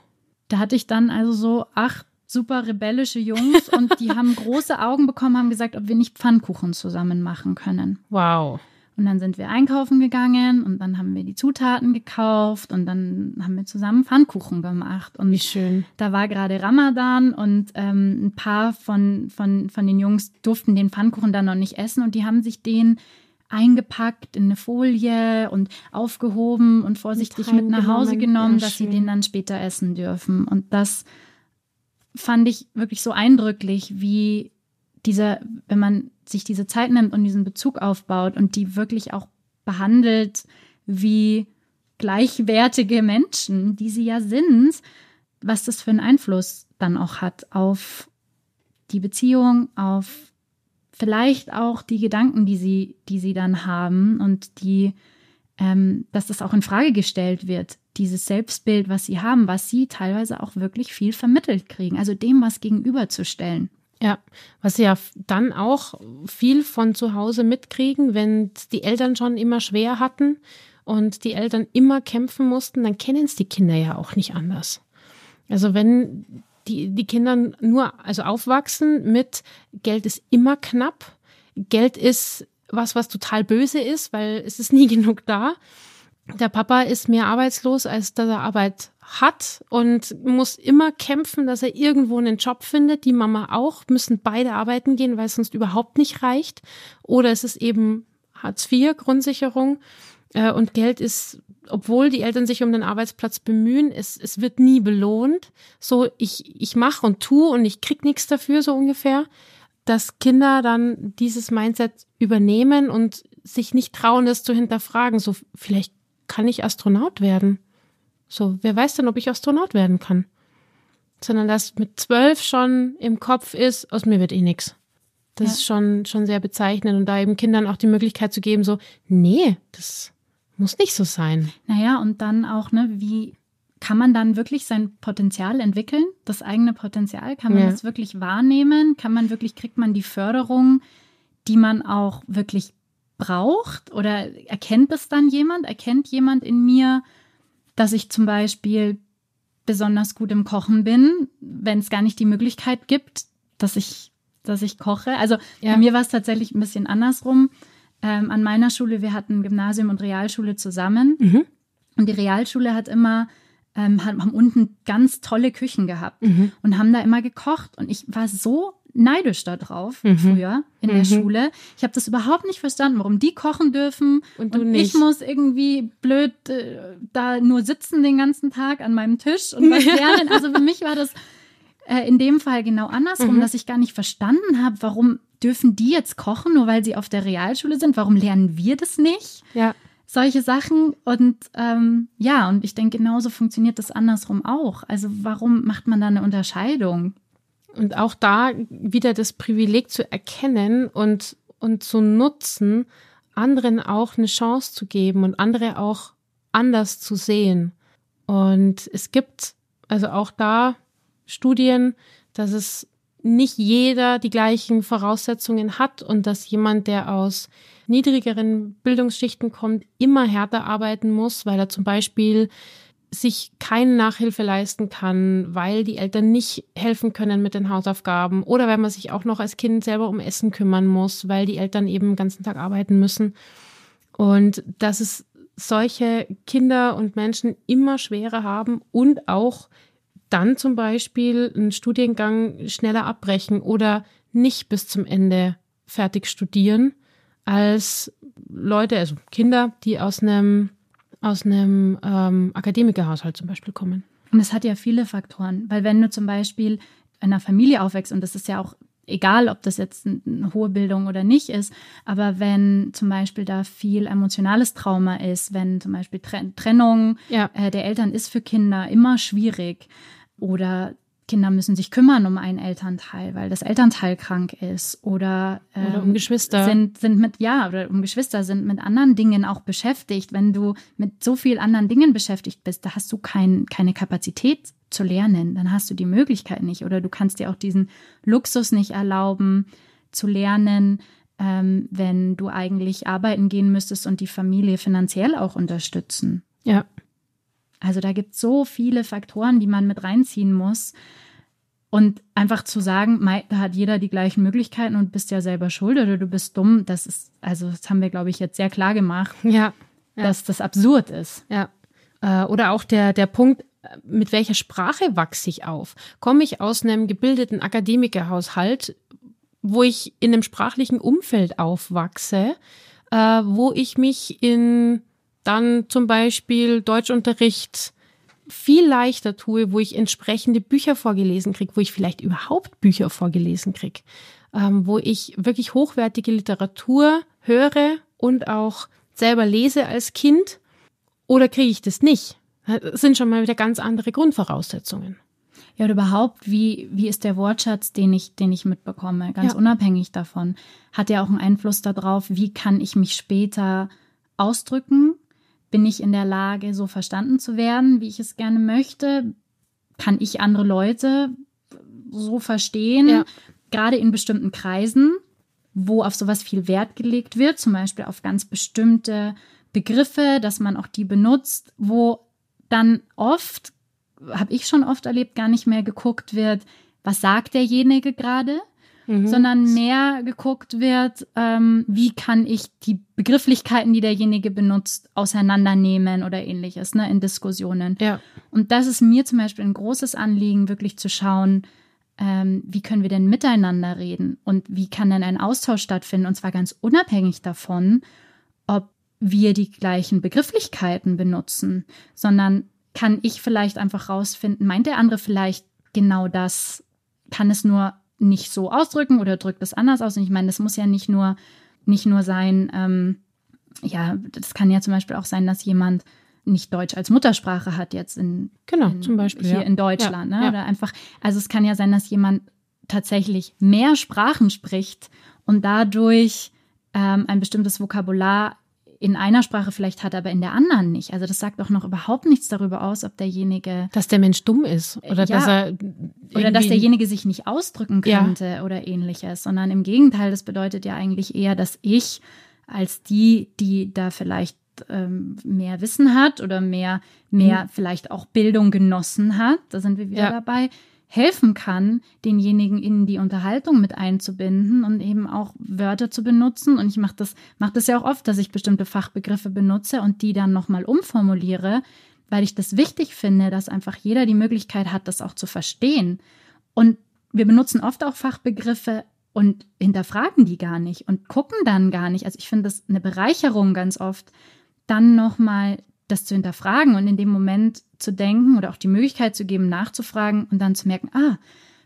Da hatte ich dann also so acht super rebellische Jungs und die haben große Augen bekommen, haben gesagt, ob wir nicht Pfannkuchen zusammen machen können. Wow. Und dann sind wir einkaufen gegangen und dann haben wir die Zutaten gekauft und dann haben wir zusammen Pfannkuchen gemacht. Und Wie schön. Da war gerade Ramadan und ähm, ein paar von, von, von den Jungs durften den Pfannkuchen dann noch nicht essen und die haben sich den eingepackt in eine Folie und aufgehoben und vorsichtig mit, nach Hause genommen, ja, dass sie den dann später essen dürfen. Und das fand ich wirklich so eindrücklich, wie dieser, wenn man sich diese Zeit nimmt und diesen Bezug aufbaut und die wirklich auch behandelt wie gleichwertige Menschen, die sie ja sind, was das für einen Einfluss dann auch hat auf die Beziehung, auf vielleicht auch die Gedanken, die sie, die sie dann haben und die, ähm, dass das auch in Frage gestellt wird, dieses Selbstbild, was sie haben, was sie teilweise auch wirklich viel vermittelt kriegen, also dem was gegenüberzustellen. Ja, was sie ja dann auch viel von zu Hause mitkriegen, wenn die Eltern schon immer schwer hatten und die Eltern immer kämpfen mussten, dann kennen es die Kinder ja auch nicht anders. Also wenn die, die Kinder nur, also aufwachsen mit Geld ist immer knapp. Geld ist was, was total böse ist, weil es ist nie genug da. Der Papa ist mehr arbeitslos, als dass er Arbeit hat und muss immer kämpfen, dass er irgendwo einen Job findet. Die Mama auch, müssen beide arbeiten gehen, weil es sonst überhaupt nicht reicht. Oder es ist eben Hartz IV, Grundsicherung. Äh, und Geld ist, obwohl die Eltern sich um den Arbeitsplatz bemühen, es, es wird nie belohnt. So, ich, ich mache und tue und ich krieg nichts dafür, so ungefähr. Dass Kinder dann dieses Mindset übernehmen und sich nicht trauen, das zu hinterfragen. So, vielleicht kann ich Astronaut werden. So, wer weiß denn, ob ich Astronaut werden kann? Sondern dass mit zwölf schon im Kopf ist, aus mir wird eh nix. Das ja. ist schon, schon sehr bezeichnend und da eben Kindern auch die Möglichkeit zu geben, so, nee, das muss nicht so sein. Naja, und dann auch, ne, wie kann man dann wirklich sein Potenzial entwickeln? Das eigene Potenzial? Kann man ja. das wirklich wahrnehmen? Kann man wirklich, kriegt man die Förderung, die man auch wirklich braucht? Oder erkennt es dann jemand? Erkennt jemand in mir, dass ich zum Beispiel besonders gut im Kochen bin, wenn es gar nicht die Möglichkeit gibt, dass ich, dass ich koche? Also ja. bei mir war es tatsächlich ein bisschen andersrum ähm, an meiner Schule, wir hatten Gymnasium und Realschule zusammen. Mhm. Und die Realschule hat immer, ähm, haben unten ganz tolle Küchen gehabt mhm. und haben da immer gekocht. Und ich war so neidisch darauf mhm. früher in der mhm. Schule. Ich habe das überhaupt nicht verstanden, warum die kochen dürfen und, und ich muss irgendwie blöd äh, da nur sitzen den ganzen Tag an meinem Tisch und was lernen. Also für mich war das äh, in dem Fall genau andersrum, mhm. dass ich gar nicht verstanden habe, warum dürfen die jetzt kochen, nur weil sie auf der Realschule sind? Warum lernen wir das nicht? Ja. Solche Sachen. Und ähm, ja, und ich denke, genauso funktioniert das andersrum auch. Also warum macht man da eine Unterscheidung? Und auch da wieder das Privileg zu erkennen und, und zu nutzen, anderen auch eine Chance zu geben und andere auch anders zu sehen. Und es gibt also auch da Studien, dass es nicht jeder die gleichen Voraussetzungen hat und dass jemand, der aus niedrigeren Bildungsschichten kommt, immer härter arbeiten muss, weil er zum Beispiel sich keine Nachhilfe leisten kann, weil die Eltern nicht helfen können mit den Hausaufgaben oder weil man sich auch noch als Kind selber um Essen kümmern muss, weil die Eltern eben den ganzen Tag arbeiten müssen. Und dass es solche Kinder und Menschen immer schwerer haben und auch dann zum Beispiel einen Studiengang schneller abbrechen oder nicht bis zum Ende fertig studieren als Leute, also Kinder, die aus einem aus einem ähm, Akademikerhaushalt zum Beispiel kommen. Und es hat ja viele Faktoren, weil wenn du zum Beispiel in einer Familie aufwächst, und das ist ja auch egal, ob das jetzt eine hohe Bildung oder nicht ist, aber wenn zum Beispiel da viel emotionales Trauma ist, wenn zum Beispiel Trennung ja. äh, der Eltern ist für Kinder immer schwierig, oder Kinder müssen sich kümmern um einen Elternteil, weil das Elternteil krank ist oder, ähm, oder um Geschwister sind sind mit ja oder um Geschwister sind mit anderen Dingen auch beschäftigt. Wenn du mit so viel anderen Dingen beschäftigt bist, da hast du kein, keine Kapazität zu lernen, dann hast du die Möglichkeit nicht oder du kannst dir auch diesen Luxus nicht erlauben zu lernen, ähm, wenn du eigentlich arbeiten gehen müsstest und die Familie finanziell auch unterstützen. Ja. Also da gibt es so viele Faktoren, die man mit reinziehen muss. Und einfach zu sagen, da hat jeder die gleichen Möglichkeiten und bist ja selber schuld oder du bist dumm, das ist, also das haben wir, glaube ich, jetzt sehr klar gemacht, ja, ja. dass das absurd ist. Ja. Äh, oder auch der, der Punkt, mit welcher Sprache wachse ich auf? Komme ich aus einem gebildeten Akademikerhaushalt, wo ich in einem sprachlichen Umfeld aufwachse, äh, wo ich mich in dann zum Beispiel Deutschunterricht viel leichter tue, wo ich entsprechende Bücher vorgelesen kriege, wo ich vielleicht überhaupt Bücher vorgelesen kriege, ähm, wo ich wirklich hochwertige Literatur höre und auch selber lese als Kind, oder kriege ich das nicht? Das sind schon mal wieder ganz andere Grundvoraussetzungen. Ja, oder überhaupt, wie, wie ist der Wortschatz, den ich, den ich mitbekomme, ganz ja. unabhängig davon, hat ja auch einen Einfluss darauf, wie kann ich mich später ausdrücken, bin ich in der Lage, so verstanden zu werden, wie ich es gerne möchte? Kann ich andere Leute so verstehen? Ja. Gerade in bestimmten Kreisen, wo auf sowas viel Wert gelegt wird, zum Beispiel auf ganz bestimmte Begriffe, dass man auch die benutzt, wo dann oft habe ich schon oft erlebt, gar nicht mehr geguckt wird, was sagt derjenige gerade, mhm. sondern mehr geguckt wird, ähm, wie kann ich die Begrifflichkeiten, die derjenige benutzt, auseinandernehmen oder ähnliches, ne, in Diskussionen. Ja. Und das ist mir zum Beispiel ein großes Anliegen, wirklich zu schauen, ähm, wie können wir denn miteinander reden und wie kann denn ein Austausch stattfinden, und zwar ganz unabhängig davon, ob wir die gleichen Begrifflichkeiten benutzen, sondern kann ich vielleicht einfach rausfinden, meint der andere vielleicht genau das, kann es nur nicht so ausdrücken oder drückt es anders aus? Und ich meine, das muss ja nicht nur, nicht nur sein, ähm, ja, das kann ja zum Beispiel auch sein, dass jemand nicht Deutsch als Muttersprache hat jetzt in, genau, in, zum Beispiel, hier ja. in Deutschland. Ja, ne? ja. Oder einfach, also es kann ja sein, dass jemand tatsächlich mehr Sprachen spricht und dadurch ähm, ein bestimmtes Vokabular in einer Sprache vielleicht hat, aber in der anderen nicht. Also das sagt auch noch überhaupt nichts darüber aus, ob derjenige dass der Mensch dumm ist oder Ja. dass er oder dass derjenige sich nicht ausdrücken Ja. könnte oder ähnliches, sondern im Gegenteil, das bedeutet ja eigentlich eher, dass ich als die, die da vielleicht ähm, mehr Wissen hat oder mehr, mehr vielleicht auch Bildung genossen hat, da sind wir wieder Ja. dabei, helfen kann, denjenigen in die Unterhaltung mit einzubinden und eben auch Wörter zu benutzen. Und ich mache das, mach das ja auch oft, dass ich bestimmte Fachbegriffe benutze und die dann nochmal umformuliere, weil ich das wichtig finde, dass einfach jeder die Möglichkeit hat, das auch zu verstehen. Und wir benutzen oft auch Fachbegriffe und hinterfragen die gar nicht und gucken dann gar nicht. Also ich finde das eine Bereicherung ganz oft, dann nochmal das zu hinterfragen und in dem Moment zu denken oder auch die Möglichkeit zu geben, nachzufragen und dann zu merken, ah,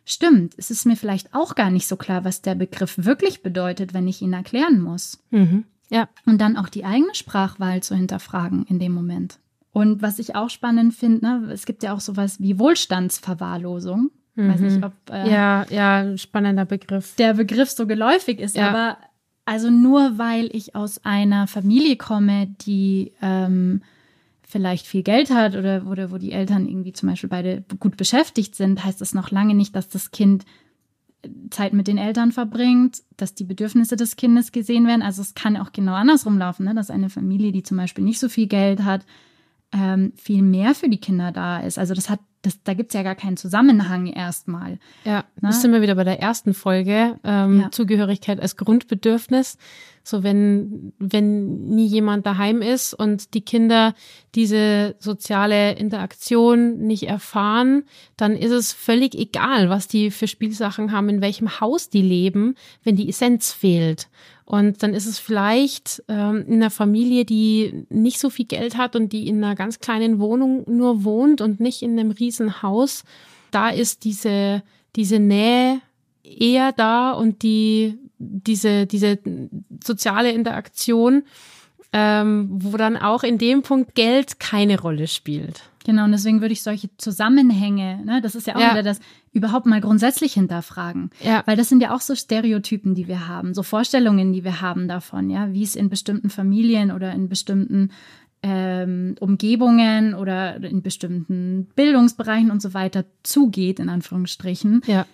stimmt, es ist mir vielleicht auch gar nicht so klar, was der Begriff wirklich bedeutet, wenn ich ihn erklären muss. Mhm. Ja, Und dann auch die eigene Sprachwahl zu hinterfragen in dem Moment. Und was ich auch spannend finde, ne, es gibt ja auch sowas wie Wohlstandsverwahrlosung. Weiß nicht, ob äh, ja, ja, spannender Begriff. der Begriff so geläufig ist, Ja. aber also nur weil ich aus einer Familie komme, die ähm, vielleicht viel Geld hat oder, oder wo die Eltern irgendwie zum Beispiel beide gut beschäftigt sind, heißt das noch lange nicht, dass das Kind Zeit mit den Eltern verbringt, dass die Bedürfnisse des Kindes gesehen werden. Also es kann auch genau andersrum laufen, ne? dass eine Familie, die zum Beispiel nicht so viel Geld hat, ähm, viel mehr für die Kinder da ist. Also das hat, das, da gibt es ja gar keinen Zusammenhang erstmal. Ja, Na? das sind wir wieder bei der ersten Folge. Ähm, Ja. Zugehörigkeit als Grundbedürfnis. So wenn, wenn nie jemand daheim ist und die Kinder diese soziale Interaktion nicht erfahren, dann ist es völlig egal, was die für Spielsachen haben, in welchem Haus die leben, wenn die Essenz fehlt. Und dann ist es vielleicht ähm, in einer Familie, die nicht so viel Geld hat und die in einer ganz kleinen Wohnung nur wohnt und nicht in einem riesen Haus. Da ist diese, diese Nähe eher da und die, diese, diese soziale Interaktion, ähm, wo dann auch in dem Punkt Geld keine Rolle spielt. Genau, und deswegen würde ich solche Zusammenhänge, ne, das ist ja auch Ja. wieder das, überhaupt mal grundsätzlich hinterfragen. Ja. Weil das sind ja auch so Stereotypen, die wir haben, so Vorstellungen, die wir haben davon, ja, wie es in bestimmten Familien oder in bestimmten ähm, Umgebungen oder in bestimmten Bildungsbereichen und so weiter zugeht, in Anführungsstrichen, Ja.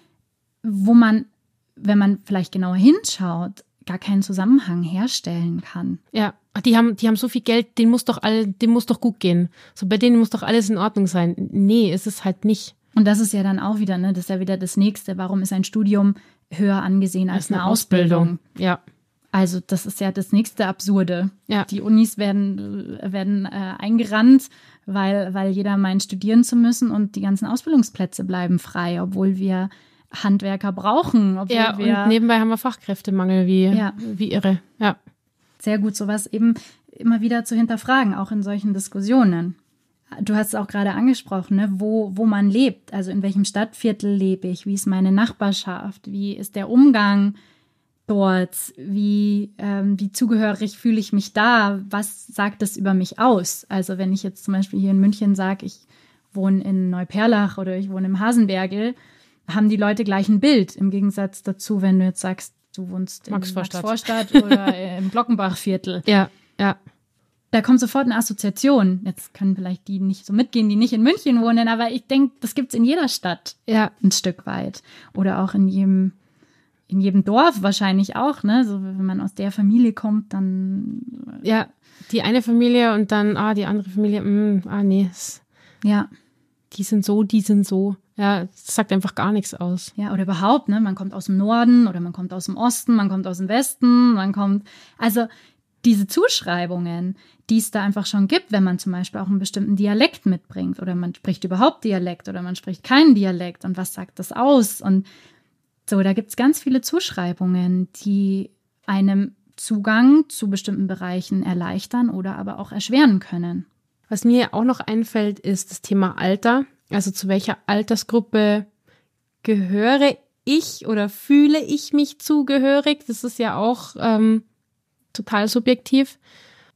wo man, wenn man vielleicht genauer hinschaut, gar keinen Zusammenhang herstellen kann. Ja, die haben, die haben so viel Geld, denen muss doch all, dem muss doch gut gehen. So bei denen muss doch alles in Ordnung sein. Nee, ist es halt nicht. Und das ist ja dann auch wieder, ne, das ist ja wieder das Nächste. Warum ist ein Studium höher angesehen als, eine, Ausbildung? Ja, Also das ist ja das nächste Absurde. Ja. Die Unis werden, äh, werden äh, eingerannt, weil, weil jeder meint, studieren zu müssen und die ganzen Ausbildungsplätze bleiben frei, obwohl wir Handwerker brauchen, obwohl ja. wir Und nebenbei haben wir Fachkräftemangel wie, Ja. wie irre. Ja. sehr gut sowas eben immer wieder zu hinterfragen, auch in solchen Diskussionen. Du hast es auch gerade angesprochen, ne? wo, wo man lebt, also in welchem Stadtviertel lebe ich, wie ist meine Nachbarschaft, wie ist der Umgang dort, wie, ähm, wie zugehörig fühle ich mich da, was sagt das über mich aus? Also wenn ich jetzt zum Beispiel hier in München sage, ich wohne in Neuperlach oder ich wohne im Hasenbergel, haben die Leute gleich ein Bild, im Gegensatz dazu, wenn du jetzt sagst, du wohnst in Maxvorstadt. Maxvorstadt oder im Glockenbachviertel. Ja, ja. Da kommt sofort eine Assoziation. Jetzt können vielleicht die nicht so mitgehen, die nicht in München wohnen, aber ich denke, das gibt's in jeder Stadt Ja, ein Stück weit. Oder auch in jedem, in jedem Dorf wahrscheinlich auch, ne? So, wenn man aus der Familie kommt, dann, ja. Die eine Familie und dann, ah, die andere Familie, mm, ah, nee. ja. die sind so, die sind so. Ja, das sagt einfach gar nichts aus. Ja, oder überhaupt, ne? Man kommt aus dem Norden oder man kommt aus dem Osten, man kommt aus dem Westen, man kommt. Also diese Zuschreibungen, die es da einfach schon gibt, wenn man zum Beispiel auch einen bestimmten Dialekt mitbringt oder man spricht überhaupt Dialekt oder man spricht keinen Dialekt und was sagt das aus? Und so, da gibt es ganz viele Zuschreibungen, die einem Zugang zu bestimmten Bereichen erleichtern oder aber auch erschweren können. Was mir auch noch einfällt, ist das Thema Alter. Also zu welcher Altersgruppe gehöre ich oder fühle ich mich zugehörig? Das ist ja auch ähm, total subjektiv.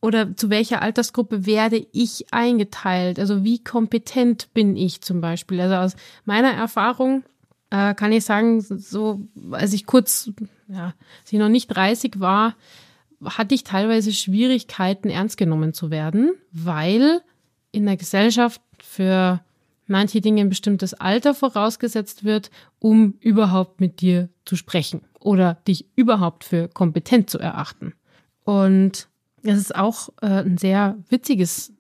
Oder zu welcher Altersgruppe werde ich eingeteilt? Also wie kompetent bin ich zum Beispiel? Also aus meiner Erfahrung äh, kann ich sagen, so als ich kurz, ja, als ich noch nicht 30 war, hatte ich teilweise Schwierigkeiten, ernst genommen zu werden, weil in der Gesellschaft für manche Dinge ein bestimmtes Alter vorausgesetzt wird, um überhaupt mit dir zu sprechen oder dich überhaupt für kompetent zu erachten. Und es ist auch äh, ein sehr witziges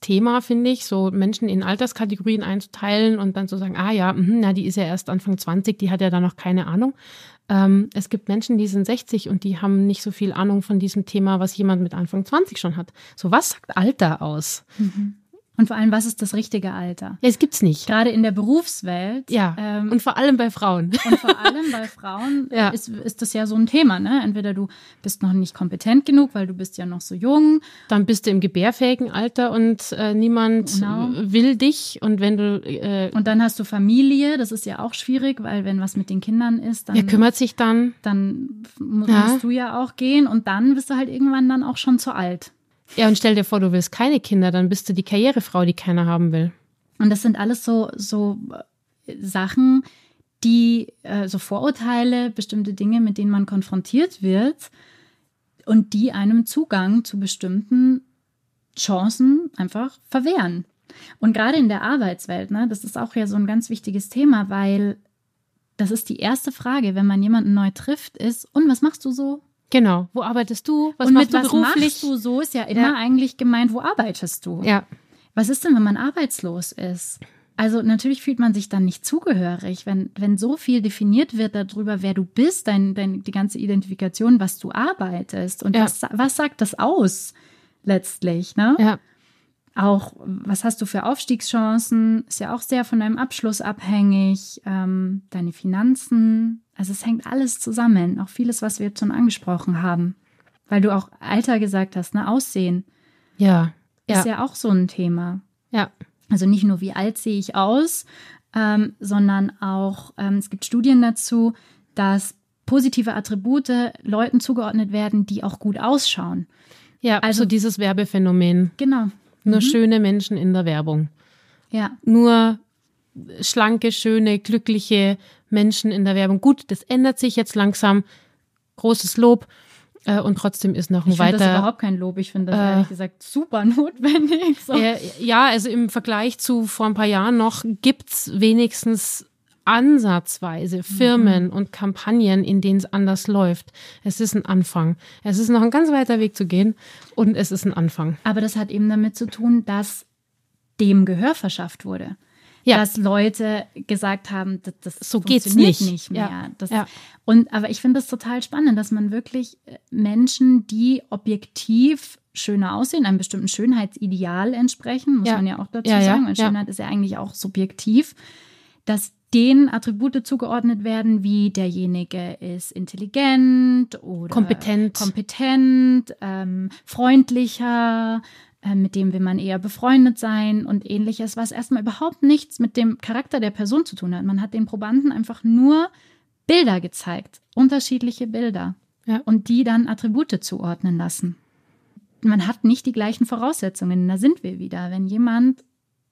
Thema, finde ich, so Menschen in Alterskategorien einzuteilen und dann zu sagen, ah ja, mh, na, die ist ja erst Anfang 20, die hat ja da noch keine Ahnung. Ähm, es gibt Menschen, die sind 60 und die haben nicht so viel Ahnung von diesem Thema, was jemand mit Anfang 20 schon hat. So, was sagt Alter aus? Mhm. Und vor allem, was ist das richtige Alter? Ja, es gibt's nicht. Gerade in der Berufswelt. Ja. Ähm, und vor allem bei Frauen. Und vor allem bei Frauen ja. ist, ist das ja so ein Thema, ne? Entweder du bist noch nicht kompetent genug, weil du bist ja noch so jung. Dann bist du im gebärfähigen Alter und äh, niemand genau. will dich. Und wenn du äh, Und dann hast du Familie, das ist ja auch schwierig, weil wenn was mit den Kindern ist, dann. Wer kümmert sich dann? Dann musst ja. du ja auch gehen und dann bist du halt irgendwann dann auch schon zu alt. Ja, und stell dir vor, du willst keine Kinder, dann bist du die Karrierefrau, die keiner haben will. Und das sind alles so, so äh, Sachen, die, äh, so Vorurteile, bestimmte Dinge, mit denen man konfrontiert wird und die einem Zugang zu bestimmten Chancen einfach verwehren. Und gerade in der Arbeitswelt, ne, das ist auch ja so ein ganz wichtiges Thema, weil das ist die erste Frage, wenn man jemanden neu trifft, ist, und was machst du so? Genau. Wo arbeitest du? Was und machst du beruflich? Machst du so ist ja immer ja. eigentlich gemeint, wo arbeitest du? Ja. Was ist denn, wenn man arbeitslos ist? Also natürlich fühlt man sich dann nicht zugehörig, wenn, wenn so viel definiert wird darüber, wer du bist, dein, dein, die ganze Identifikation, was du arbeitest und ja. was, was sagt das aus letztlich, ne? Ja. Auch, was hast du für Aufstiegschancen? Ist ja auch sehr von deinem Abschluss abhängig, ähm, deine Finanzen, also es hängt alles zusammen, auch vieles, was wir jetzt schon angesprochen haben. Weil du auch Alter gesagt hast, ne? Aussehen. Ja. Ist ja, ja auch so ein Thema. Ja. Also nicht nur, wie alt sehe ich aus, ähm, sondern auch, ähm, es gibt Studien dazu, dass positive Attribute Leuten zugeordnet werden, die auch gut ausschauen. Ja, also dieses Werbephänomen. Genau. Nur mhm. schöne Menschen in der Werbung. Ja. Nur schlanke, schöne, glückliche Menschen in der Werbung. Gut, das ändert sich jetzt langsam. Großes Lob. Äh, und trotzdem ist noch ein ich weiter. Das ist überhaupt kein Lob. Ich finde das äh, ehrlich gesagt super notwendig. So. Äh, ja, also im Vergleich zu vor ein paar Jahren noch gibt's wenigstens ansatzweise Firmen mhm. und Kampagnen, in denen es anders läuft. Es ist ein Anfang. Es ist noch ein ganz weiter Weg zu gehen und es ist ein Anfang. Aber das hat eben damit zu tun, dass dem Gehör verschafft wurde ja. dass Leute gesagt haben, das, das so geht's nicht. nicht mehr. Ja. Das, ja. Und aber ich finde es total spannend, dass man wirklich äh, Menschen, die objektiv schöner aussehen, einem bestimmten Schönheitsideal entsprechen, muss man ja auch dazu sagen, weil Schönheit ist ja eigentlich auch subjektiv, dass denen Attribute zugeordnet werden, wie derjenige ist intelligent oder kompetent, kompetent ähm, freundlicher, äh, mit dem will man eher befreundet sein und ähnliches, was erstmal überhaupt nichts mit dem Charakter der Person zu tun hat. Man hat den Probanden einfach nur Bilder gezeigt, unterschiedliche Bilder ja. und die dann Attribute zuordnen lassen. Man hat nicht die gleichen Voraussetzungen, da sind wir wieder. Wenn jemand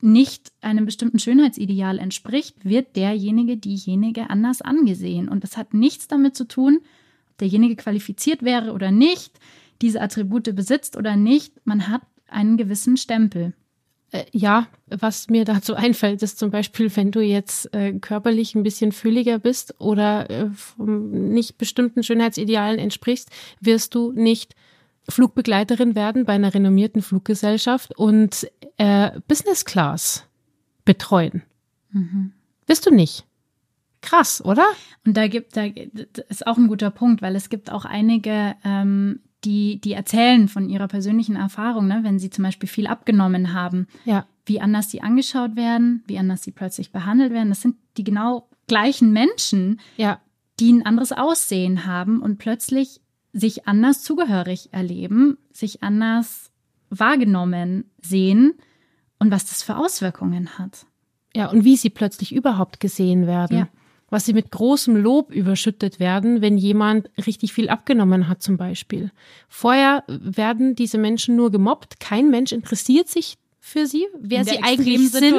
nicht einem bestimmten Schönheitsideal entspricht, wird derjenige, diejenige anders angesehen. Und das hat nichts damit zu tun, ob derjenige qualifiziert wäre oder nicht, diese Attribute besitzt oder nicht. Man hat einen gewissen Stempel. Äh, ja, was mir dazu einfällt, ist zum Beispiel, wenn du jetzt äh, körperlich ein bisschen fülliger bist oder äh, nicht bestimmten Schönheitsidealen entsprichst, wirst du nicht Flugbegleiterin werden bei einer renommierten Fluggesellschaft und äh, Business Class betreuen. Mhm. Bist du nicht? Krass, oder? Und da gibt, da ist auch ein guter Punkt, weil es gibt auch einige, ähm, die, die erzählen von ihrer persönlichen Erfahrung, ne, wenn sie zum Beispiel viel abgenommen haben, ja. wie anders sie angeschaut werden, wie anders sie plötzlich behandelt werden. Das sind die genau gleichen Menschen, ja. die ein anderes Aussehen haben und plötzlich sich anders zugehörig erleben, sich anders wahrgenommen sehen und was das für Auswirkungen hat. Ja, und wie sie plötzlich überhaupt gesehen werden. Ja. Was sie mit großem Lob überschüttet werden, wenn jemand richtig viel abgenommen hat, zum Beispiel. Vorher werden diese Menschen nur gemobbt. Kein Mensch interessiert sich für sie, wer sie eigentlich sind.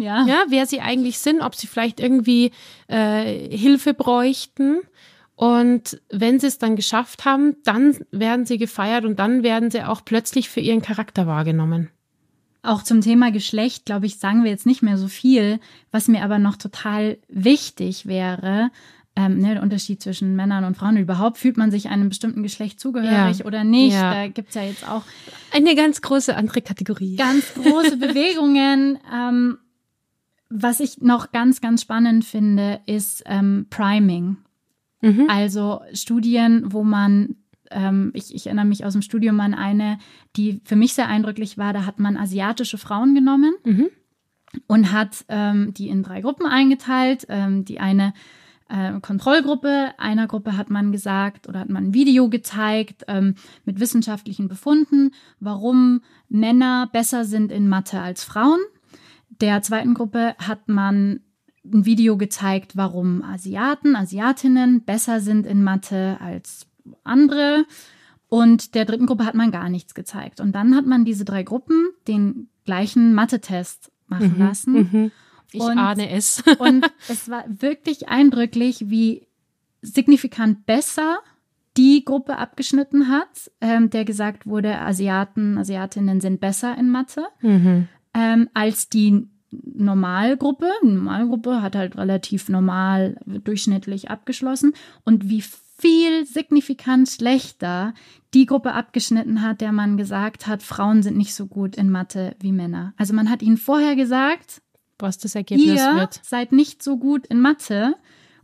Ja. ja, wer sie eigentlich sind, ob sie vielleicht irgendwie äh, Hilfe bräuchten. Und wenn sie es dann geschafft haben, dann werden sie gefeiert und dann werden sie auch plötzlich für ihren Charakter wahrgenommen. Auch zum Thema Geschlecht, glaube ich, sagen wir jetzt nicht mehr so viel. Was mir aber noch total wichtig wäre, ähm, ne, der Unterschied zwischen Männern und Frauen. Überhaupt fühlt man sich einem bestimmten Geschlecht zugehörig ja. oder nicht. Ja. Da gibt's ja jetzt auch eine ganz große andere Kategorie. Ganz große Bewegungen. Ähm, was ich noch ganz, ganz spannend finde, ist ähm, Priming. Mhm. Also Studien, wo man ähm, ich, ich, erinnere mich aus dem Studium an eine, die für mich sehr eindrücklich war. Da hat man asiatische Frauen genommen mhm. und hat ähm, die in drei Gruppen eingeteilt. Ähm, die eine äh, Kontrollgruppe. Einer Gruppe hat man gesagt oder hat man ein Video gezeigt ähm, mit wissenschaftlichen Befunden, warum Männer besser sind in Mathe als Frauen. Der zweiten Gruppe hat man ein Video gezeigt, warum Asiaten, Asiatinnen besser sind in Mathe als andere. Und der dritten Gruppe hat man gar nichts gezeigt. Und dann hat man diese drei Gruppen den gleichen Mathe-Test machen mhm, lassen. Mhm. Ich und, ahne es. und es war wirklich eindrücklich, wie signifikant besser die Gruppe abgeschnitten hat, ähm, der gesagt wurde, Asiaten, Asiatinnen sind besser in Mathe, mhm. ähm, als die Normalgruppe. Die Normalgruppe hat halt relativ normal, durchschnittlich abgeschlossen. Und wie viel signifikant schlechter die Gruppe abgeschnitten hat, der man gesagt hat, Frauen sind nicht so gut in Mathe wie Männer. Also man hat ihnen vorher gesagt, was das Ergebnis ihr wird. seid nicht so gut in Mathe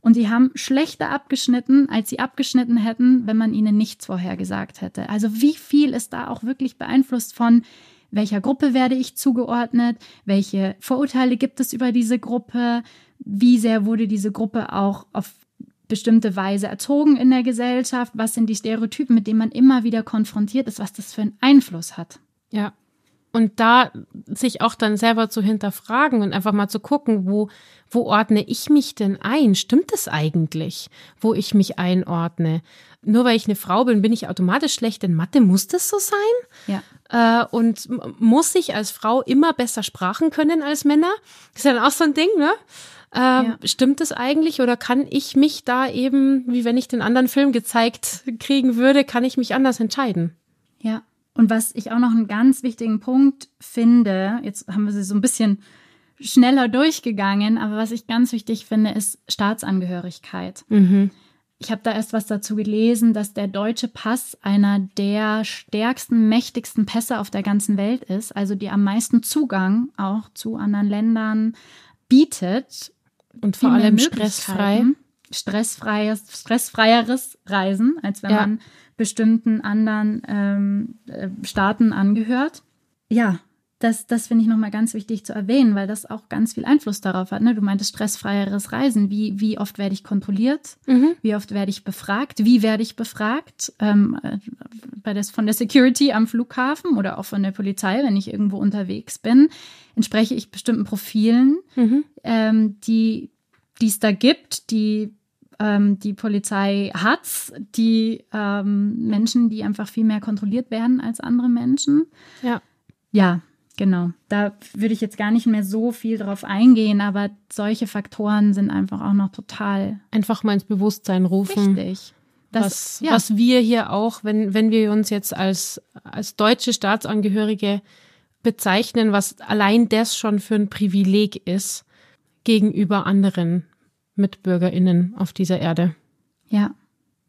und die haben schlechter abgeschnitten, als sie abgeschnitten hätten, wenn man ihnen nichts vorher gesagt hätte. Also wie viel ist da auch wirklich beeinflusst von welcher Gruppe werde ich zugeordnet, welche Vorurteile gibt es über diese Gruppe, wie sehr wurde diese Gruppe auch auf bestimmte Weise erzogen in der Gesellschaft, was sind die Stereotypen, mit denen man immer wieder konfrontiert ist, was das für einen Einfluss hat. Ja, und da sich auch dann selber zu hinterfragen und einfach mal zu gucken, wo, wo ordne ich mich denn ein? Stimmt es eigentlich, wo ich mich einordne? Nur weil ich eine Frau bin, bin ich automatisch schlecht in Mathe. Muss das so sein? Ja. Äh, und muss ich als Frau immer besser Sprachen können als Männer? ist ja dann auch so ein Ding, ne? Äh, ja. Stimmt es eigentlich oder kann ich mich da eben, wie wenn ich den anderen Film gezeigt kriegen würde, kann ich mich anders entscheiden? Ja. Und was ich auch noch einen ganz wichtigen Punkt finde, jetzt haben wir sie so ein bisschen schneller durchgegangen, aber was ich ganz wichtig finde, ist Staatsangehörigkeit. Mhm. Ich habe da erst was dazu gelesen, dass der deutsche Pass einer der stärksten, mächtigsten Pässe auf der ganzen Welt ist, also die am meisten Zugang auch zu anderen Ländern bietet. Und vor allem stressfrei. Stressfreies, stressfreieres Reisen, als wenn ja. man bestimmten anderen ähm, äh, Staaten angehört. Ja, das, das finde ich nochmal ganz wichtig zu erwähnen, weil das auch ganz viel Einfluss darauf hat. Ne? Du meintest stressfreieres Reisen. Wie, wie oft werde ich kontrolliert? Mhm. Wie oft werde ich befragt? Wie werde ich befragt? Ähm, äh, bei des, von der Security am Flughafen oder auch von der Polizei, wenn ich irgendwo unterwegs bin, entspreche ich bestimmten Profilen, mhm. ähm, die es da gibt, die ähm, die Polizei hat, die ähm, Menschen, die einfach viel mehr kontrolliert werden als andere Menschen. Ja. Ja, genau. Da würde ich jetzt gar nicht mehr so viel drauf eingehen, aber solche Faktoren sind einfach auch noch total. Einfach mal ins Bewusstsein rufen. Richtig. Das, was, ja. was wir hier auch, wenn, wenn wir uns jetzt als, als deutsche Staatsangehörige bezeichnen, was allein das schon für ein Privileg ist gegenüber anderen MitbürgerInnen auf dieser Erde. Ja.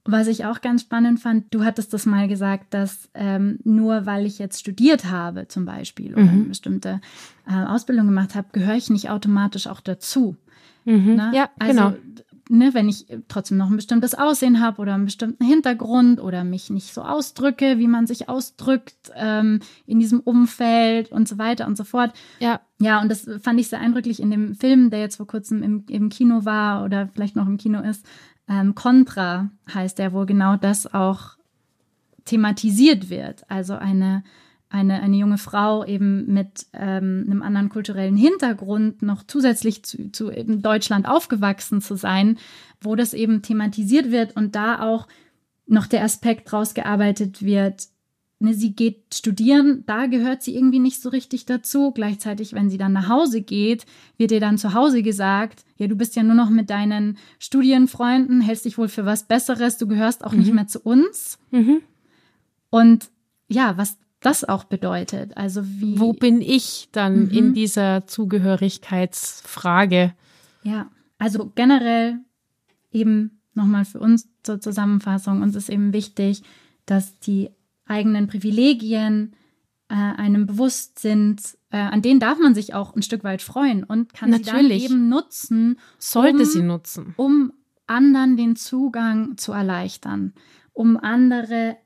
Was ich auch ganz spannend fand, du hattest das mal gesagt, dass ähm, nur weil ich jetzt studiert habe zum Beispiel oder eine bestimmte äh, Ausbildung gemacht habe, gehöre ich nicht automatisch auch dazu. Mhm. Ne? Ja, also, genau. Ne, wenn ich trotzdem noch ein bestimmtes Aussehen habe oder einen bestimmten Hintergrund oder mich nicht so ausdrücke, wie man sich ausdrückt ähm, in diesem Umfeld und so weiter und so fort. Ja, Ja, und das fand ich sehr eindrücklich in dem Film, der jetzt vor kurzem im, im Kino war oder vielleicht noch im Kino ist. Ähm, Contra heißt der, wo genau das auch thematisiert wird. Also eine, eine, eine junge Frau eben mit ähm, einem anderen kulturellen Hintergrund noch zusätzlich zu, zu eben Deutschland aufgewachsen zu sein, wo das eben thematisiert wird und da auch noch der Aspekt rausgearbeitet wird, ne, sie geht studieren, da gehört sie irgendwie nicht so richtig dazu. Gleichzeitig, wenn sie dann nach Hause geht, wird ihr dann zu Hause gesagt, ja, du bist ja nur noch mit deinen Studienfreunden, hältst dich wohl für was Besseres, du gehörst auch nicht mehr zu uns. Mhm. Und ja, was das auch bedeutet. Also wie. wo bin ich dann Mhm. in dieser Zugehörigkeitsfrage? Ja, also generell eben nochmal für uns zur Zusammenfassung, uns ist eben wichtig, dass die eigenen Privilegien äh, einem bewusst sind, äh, an denen darf man sich auch ein Stück weit freuen und kann Natürlich. sie dann eben nutzen, Sollte um, sie nutzen. um anderen den Zugang zu erleichtern, um andere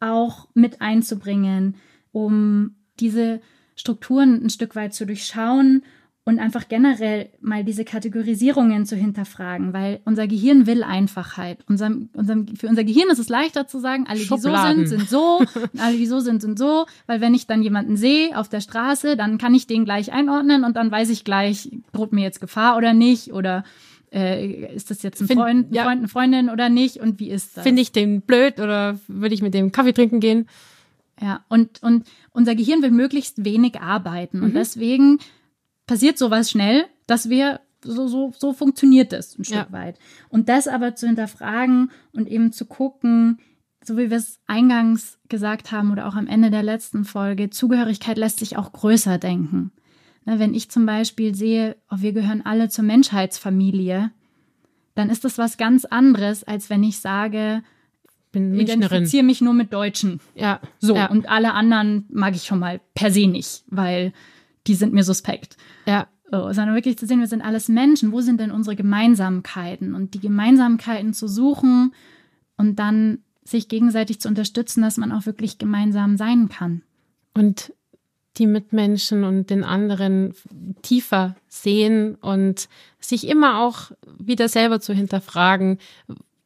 auch mit einzubringen, um diese Strukturen ein Stück weit zu durchschauen und einfach generell mal diese Kategorisierungen zu hinterfragen, weil unser Gehirn will Einfachheit. Unserem, unserem, für unser Gehirn ist es leichter zu sagen, alle, die so sind, sind so, alle, die so sind, sind so, weil wenn ich dann jemanden sehe auf der Straße, dann kann ich den gleich einordnen und dann weiß ich gleich, droht mir jetzt Gefahr oder nicht oder äh, ist das jetzt ein Find- Freund, ein ja. Freund, eine Freundin oder nicht und wie ist das? Finde ich den blöd oder würde ich mit dem Kaffee trinken gehen? Ja, und, und unser Gehirn will möglichst wenig arbeiten. Und deswegen passiert sowas schnell, dass wir so, so, so funktioniert das ein Stück Ja. weit. Und das aber zu hinterfragen und eben zu gucken, so wie wir es eingangs gesagt haben oder auch am Ende der letzten Folge, Zugehörigkeit lässt sich auch größer denken. Ne, wenn ich zum Beispiel sehe, oh, wir gehören alle zur Menschheitsfamilie, dann ist das was ganz anderes, als wenn ich sage, Bin identifiziere mich nur mit Deutschen. Ja, So, ja, und alle anderen mag ich schon mal per se nicht, weil die sind mir suspekt. ja, So, sondern wirklich zu sehen, wir sind alles Menschen. Wo sind denn unsere Gemeinsamkeiten? Und die Gemeinsamkeiten zu suchen und dann sich gegenseitig zu unterstützen, dass man auch wirklich gemeinsam sein kann. und die Mitmenschen und den anderen tiefer sehen und sich immer auch wieder selber zu hinterfragen,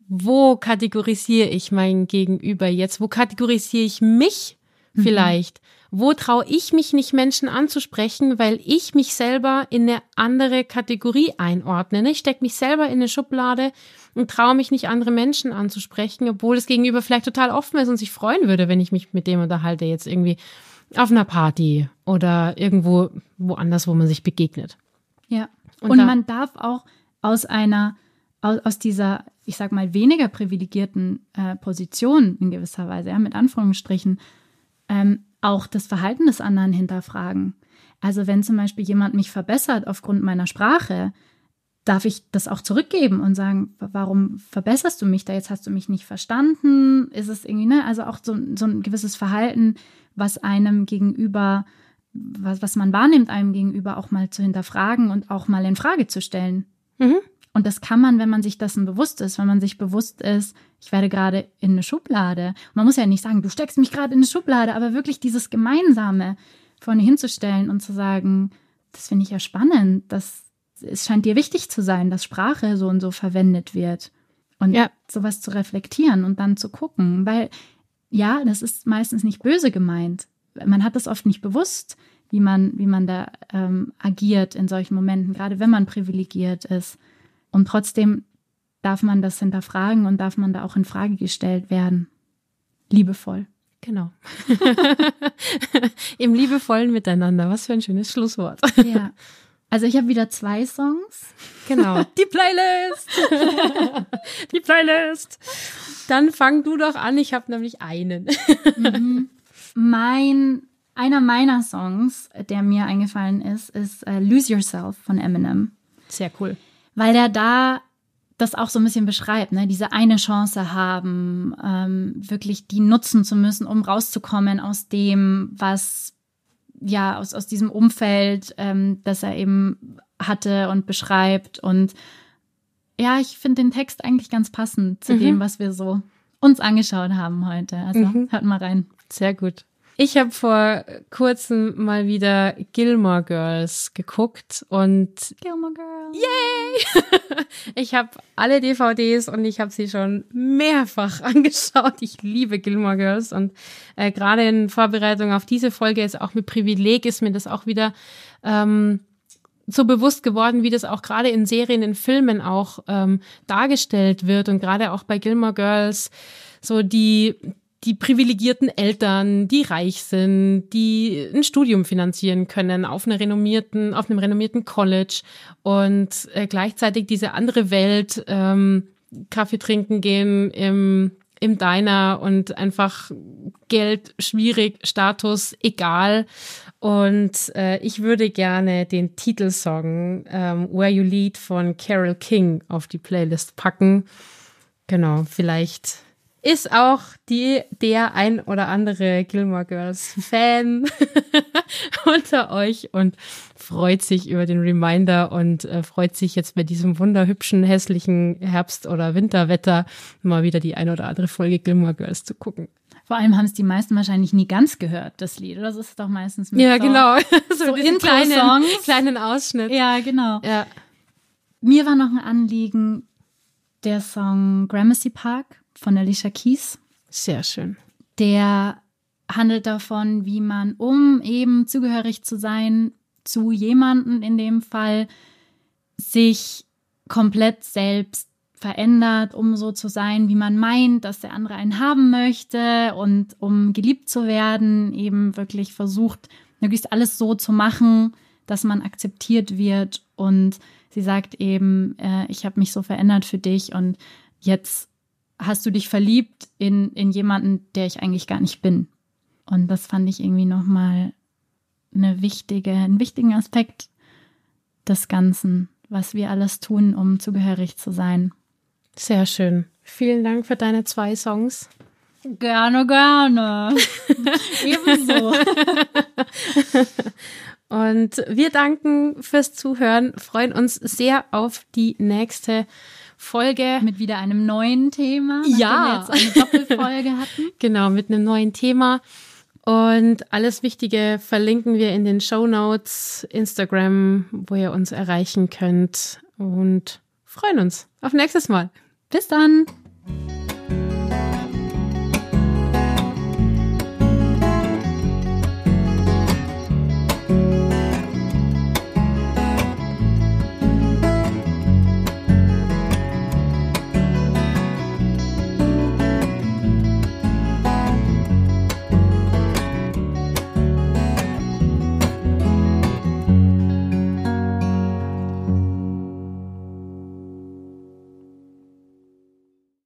wo kategorisiere ich mein Gegenüber jetzt? Wo kategorisiere ich mich vielleicht? Wo traue ich mich nicht, Menschen anzusprechen, weil ich mich selber in eine andere Kategorie einordne? ne? Ich stecke mich selber in eine Schublade und traue mich nicht, andere Menschen anzusprechen, obwohl das Gegenüber vielleicht total offen ist und sich freuen würde, wenn ich mich mit dem unterhalte, jetzt irgendwie auf einer Party oder irgendwo woanders, wo man sich begegnet. Ja. Und Und, da- man darf auch aus einer, aus, aus dieser, ich sag mal, weniger privilegierten äh, Position in gewisser Weise, ja, mit Anführungsstrichen, ähm, auch das Verhalten des anderen hinterfragen. Also wenn zum Beispiel jemand mich verbessert aufgrund meiner Sprache, darf ich das auch zurückgeben und sagen, wa- warum verbesserst du mich da? Jetzt hast du mich nicht verstanden. Ist es irgendwie, ne? Also auch so, so ein gewisses Verhalten, was einem gegenüber, was, was man wahrnimmt, einem gegenüber auch mal zu hinterfragen und auch mal in Frage zu stellen. Mhm. Und das kann man, wenn man sich dessen bewusst ist, wenn man sich bewusst ist, ich werde gerade in eine Schublade. Man muss ja nicht sagen, du steckst mich gerade in eine Schublade, aber wirklich dieses Gemeinsame vorne hinzustellen und zu sagen, das finde ich ja spannend, das es scheint dir wichtig zu sein, dass Sprache so und so verwendet wird. Und Ja. sowas zu reflektieren und dann zu gucken, weil ja, das ist meistens nicht böse gemeint. Man hat das oft nicht bewusst, wie man, wie man da ähm, agiert in solchen Momenten, gerade wenn man privilegiert ist. Und trotzdem darf man das hinterfragen und darf man da auch in Frage gestellt werden. Liebevoll. Genau. Im liebevollen Miteinander. Was für ein schönes Schlusswort. Ja. Also ich habe wieder zwei Songs. Genau. Die Playlist. Die Playlist. Dann fang du doch an. Ich habe nämlich einen. Mein, einer meiner Songs, der mir eingefallen ist, ist äh, Lose Yourself von Eminem. Sehr cool. weil der da das auch so ein bisschen beschreibt, ne? diese eine Chance haben, ähm, wirklich die nutzen zu müssen, um rauszukommen aus dem, was ja aus, aus diesem Umfeld, ähm, das er eben hatte und beschreibt. Und ja, ich finde den Text eigentlich ganz passend zu mhm. dem, was wir so uns angeschaut haben heute. Also mhm. hört mal rein. Sehr gut. Ich habe vor kurzem mal wieder Gilmore Girls geguckt und Gilmore Girls. Yay! ich habe alle DVDs und ich habe sie schon mehrfach angeschaut. Ich liebe Gilmore Girls und äh, gerade in Vorbereitung auf diese Folge ist auch mit Privileg ist mir das auch wieder ähm, so bewusst geworden, wie das auch gerade in Serien, in Filmen auch ähm, dargestellt wird und gerade auch bei Gilmore Girls so die die privilegierten Eltern, die reich sind, die ein Studium finanzieren können auf einer renommierten, auf einem renommierten College und äh, gleichzeitig diese andere Welt ähm, Kaffee trinken gehen im im Diner und einfach Geld schwierig, Status egal. Und äh, ich würde gerne den Titelsong ähm, Where You Lead von Carol King auf die Playlist packen. Genau, vielleicht ist auch die, der ein oder andere Gilmore Girls Fan unter euch und freut sich über den Reminder und äh, freut sich jetzt bei diesem wunderhübschen, hässlichen Herbst- oder Winterwetter mal wieder die ein oder andere Folge Gilmore Girls zu gucken. Vor allem haben es die meisten wahrscheinlich nie ganz gehört, das Lied. Oder das ist doch meistens mit Ja, so, genau. so, so in kleinen, kleinen Ausschnitt. Ja, genau. Ja. Mir war noch ein Anliegen der Song Gramercy Park von Alicia Keys. Sehr schön. Der handelt davon, wie man, um eben zugehörig zu sein zu jemanden in dem Fall, sich komplett selbst verändert, um so zu sein, wie man meint, dass der andere einen haben möchte und um geliebt zu werden, eben wirklich versucht, möglichst alles so zu machen, dass man akzeptiert wird. Und sie sagt eben, äh, ich habe mich so verändert für dich und jetzt hast du dich verliebt in, in jemanden, der ich eigentlich gar nicht bin. Und das fand ich irgendwie nochmal eine wichtige, einen wichtigen Aspekt des Ganzen, was wir alles tun, um zugehörig zu sein. Sehr schön. Vielen Dank für deine zwei Songs. Gerne, gerne. Ebenso. Und wir danken fürs Zuhören, freuen uns sehr auf die nächste Folge. Mit wieder einem neuen Thema. Ja. Wir jetzt eine Doppelfolge hatten. genau, mit einem neuen Thema. Und alles Wichtige verlinken wir in den Show Notes, Instagram, wo ihr uns erreichen könnt. Und freuen uns auf nächstes Mal. Bis dann.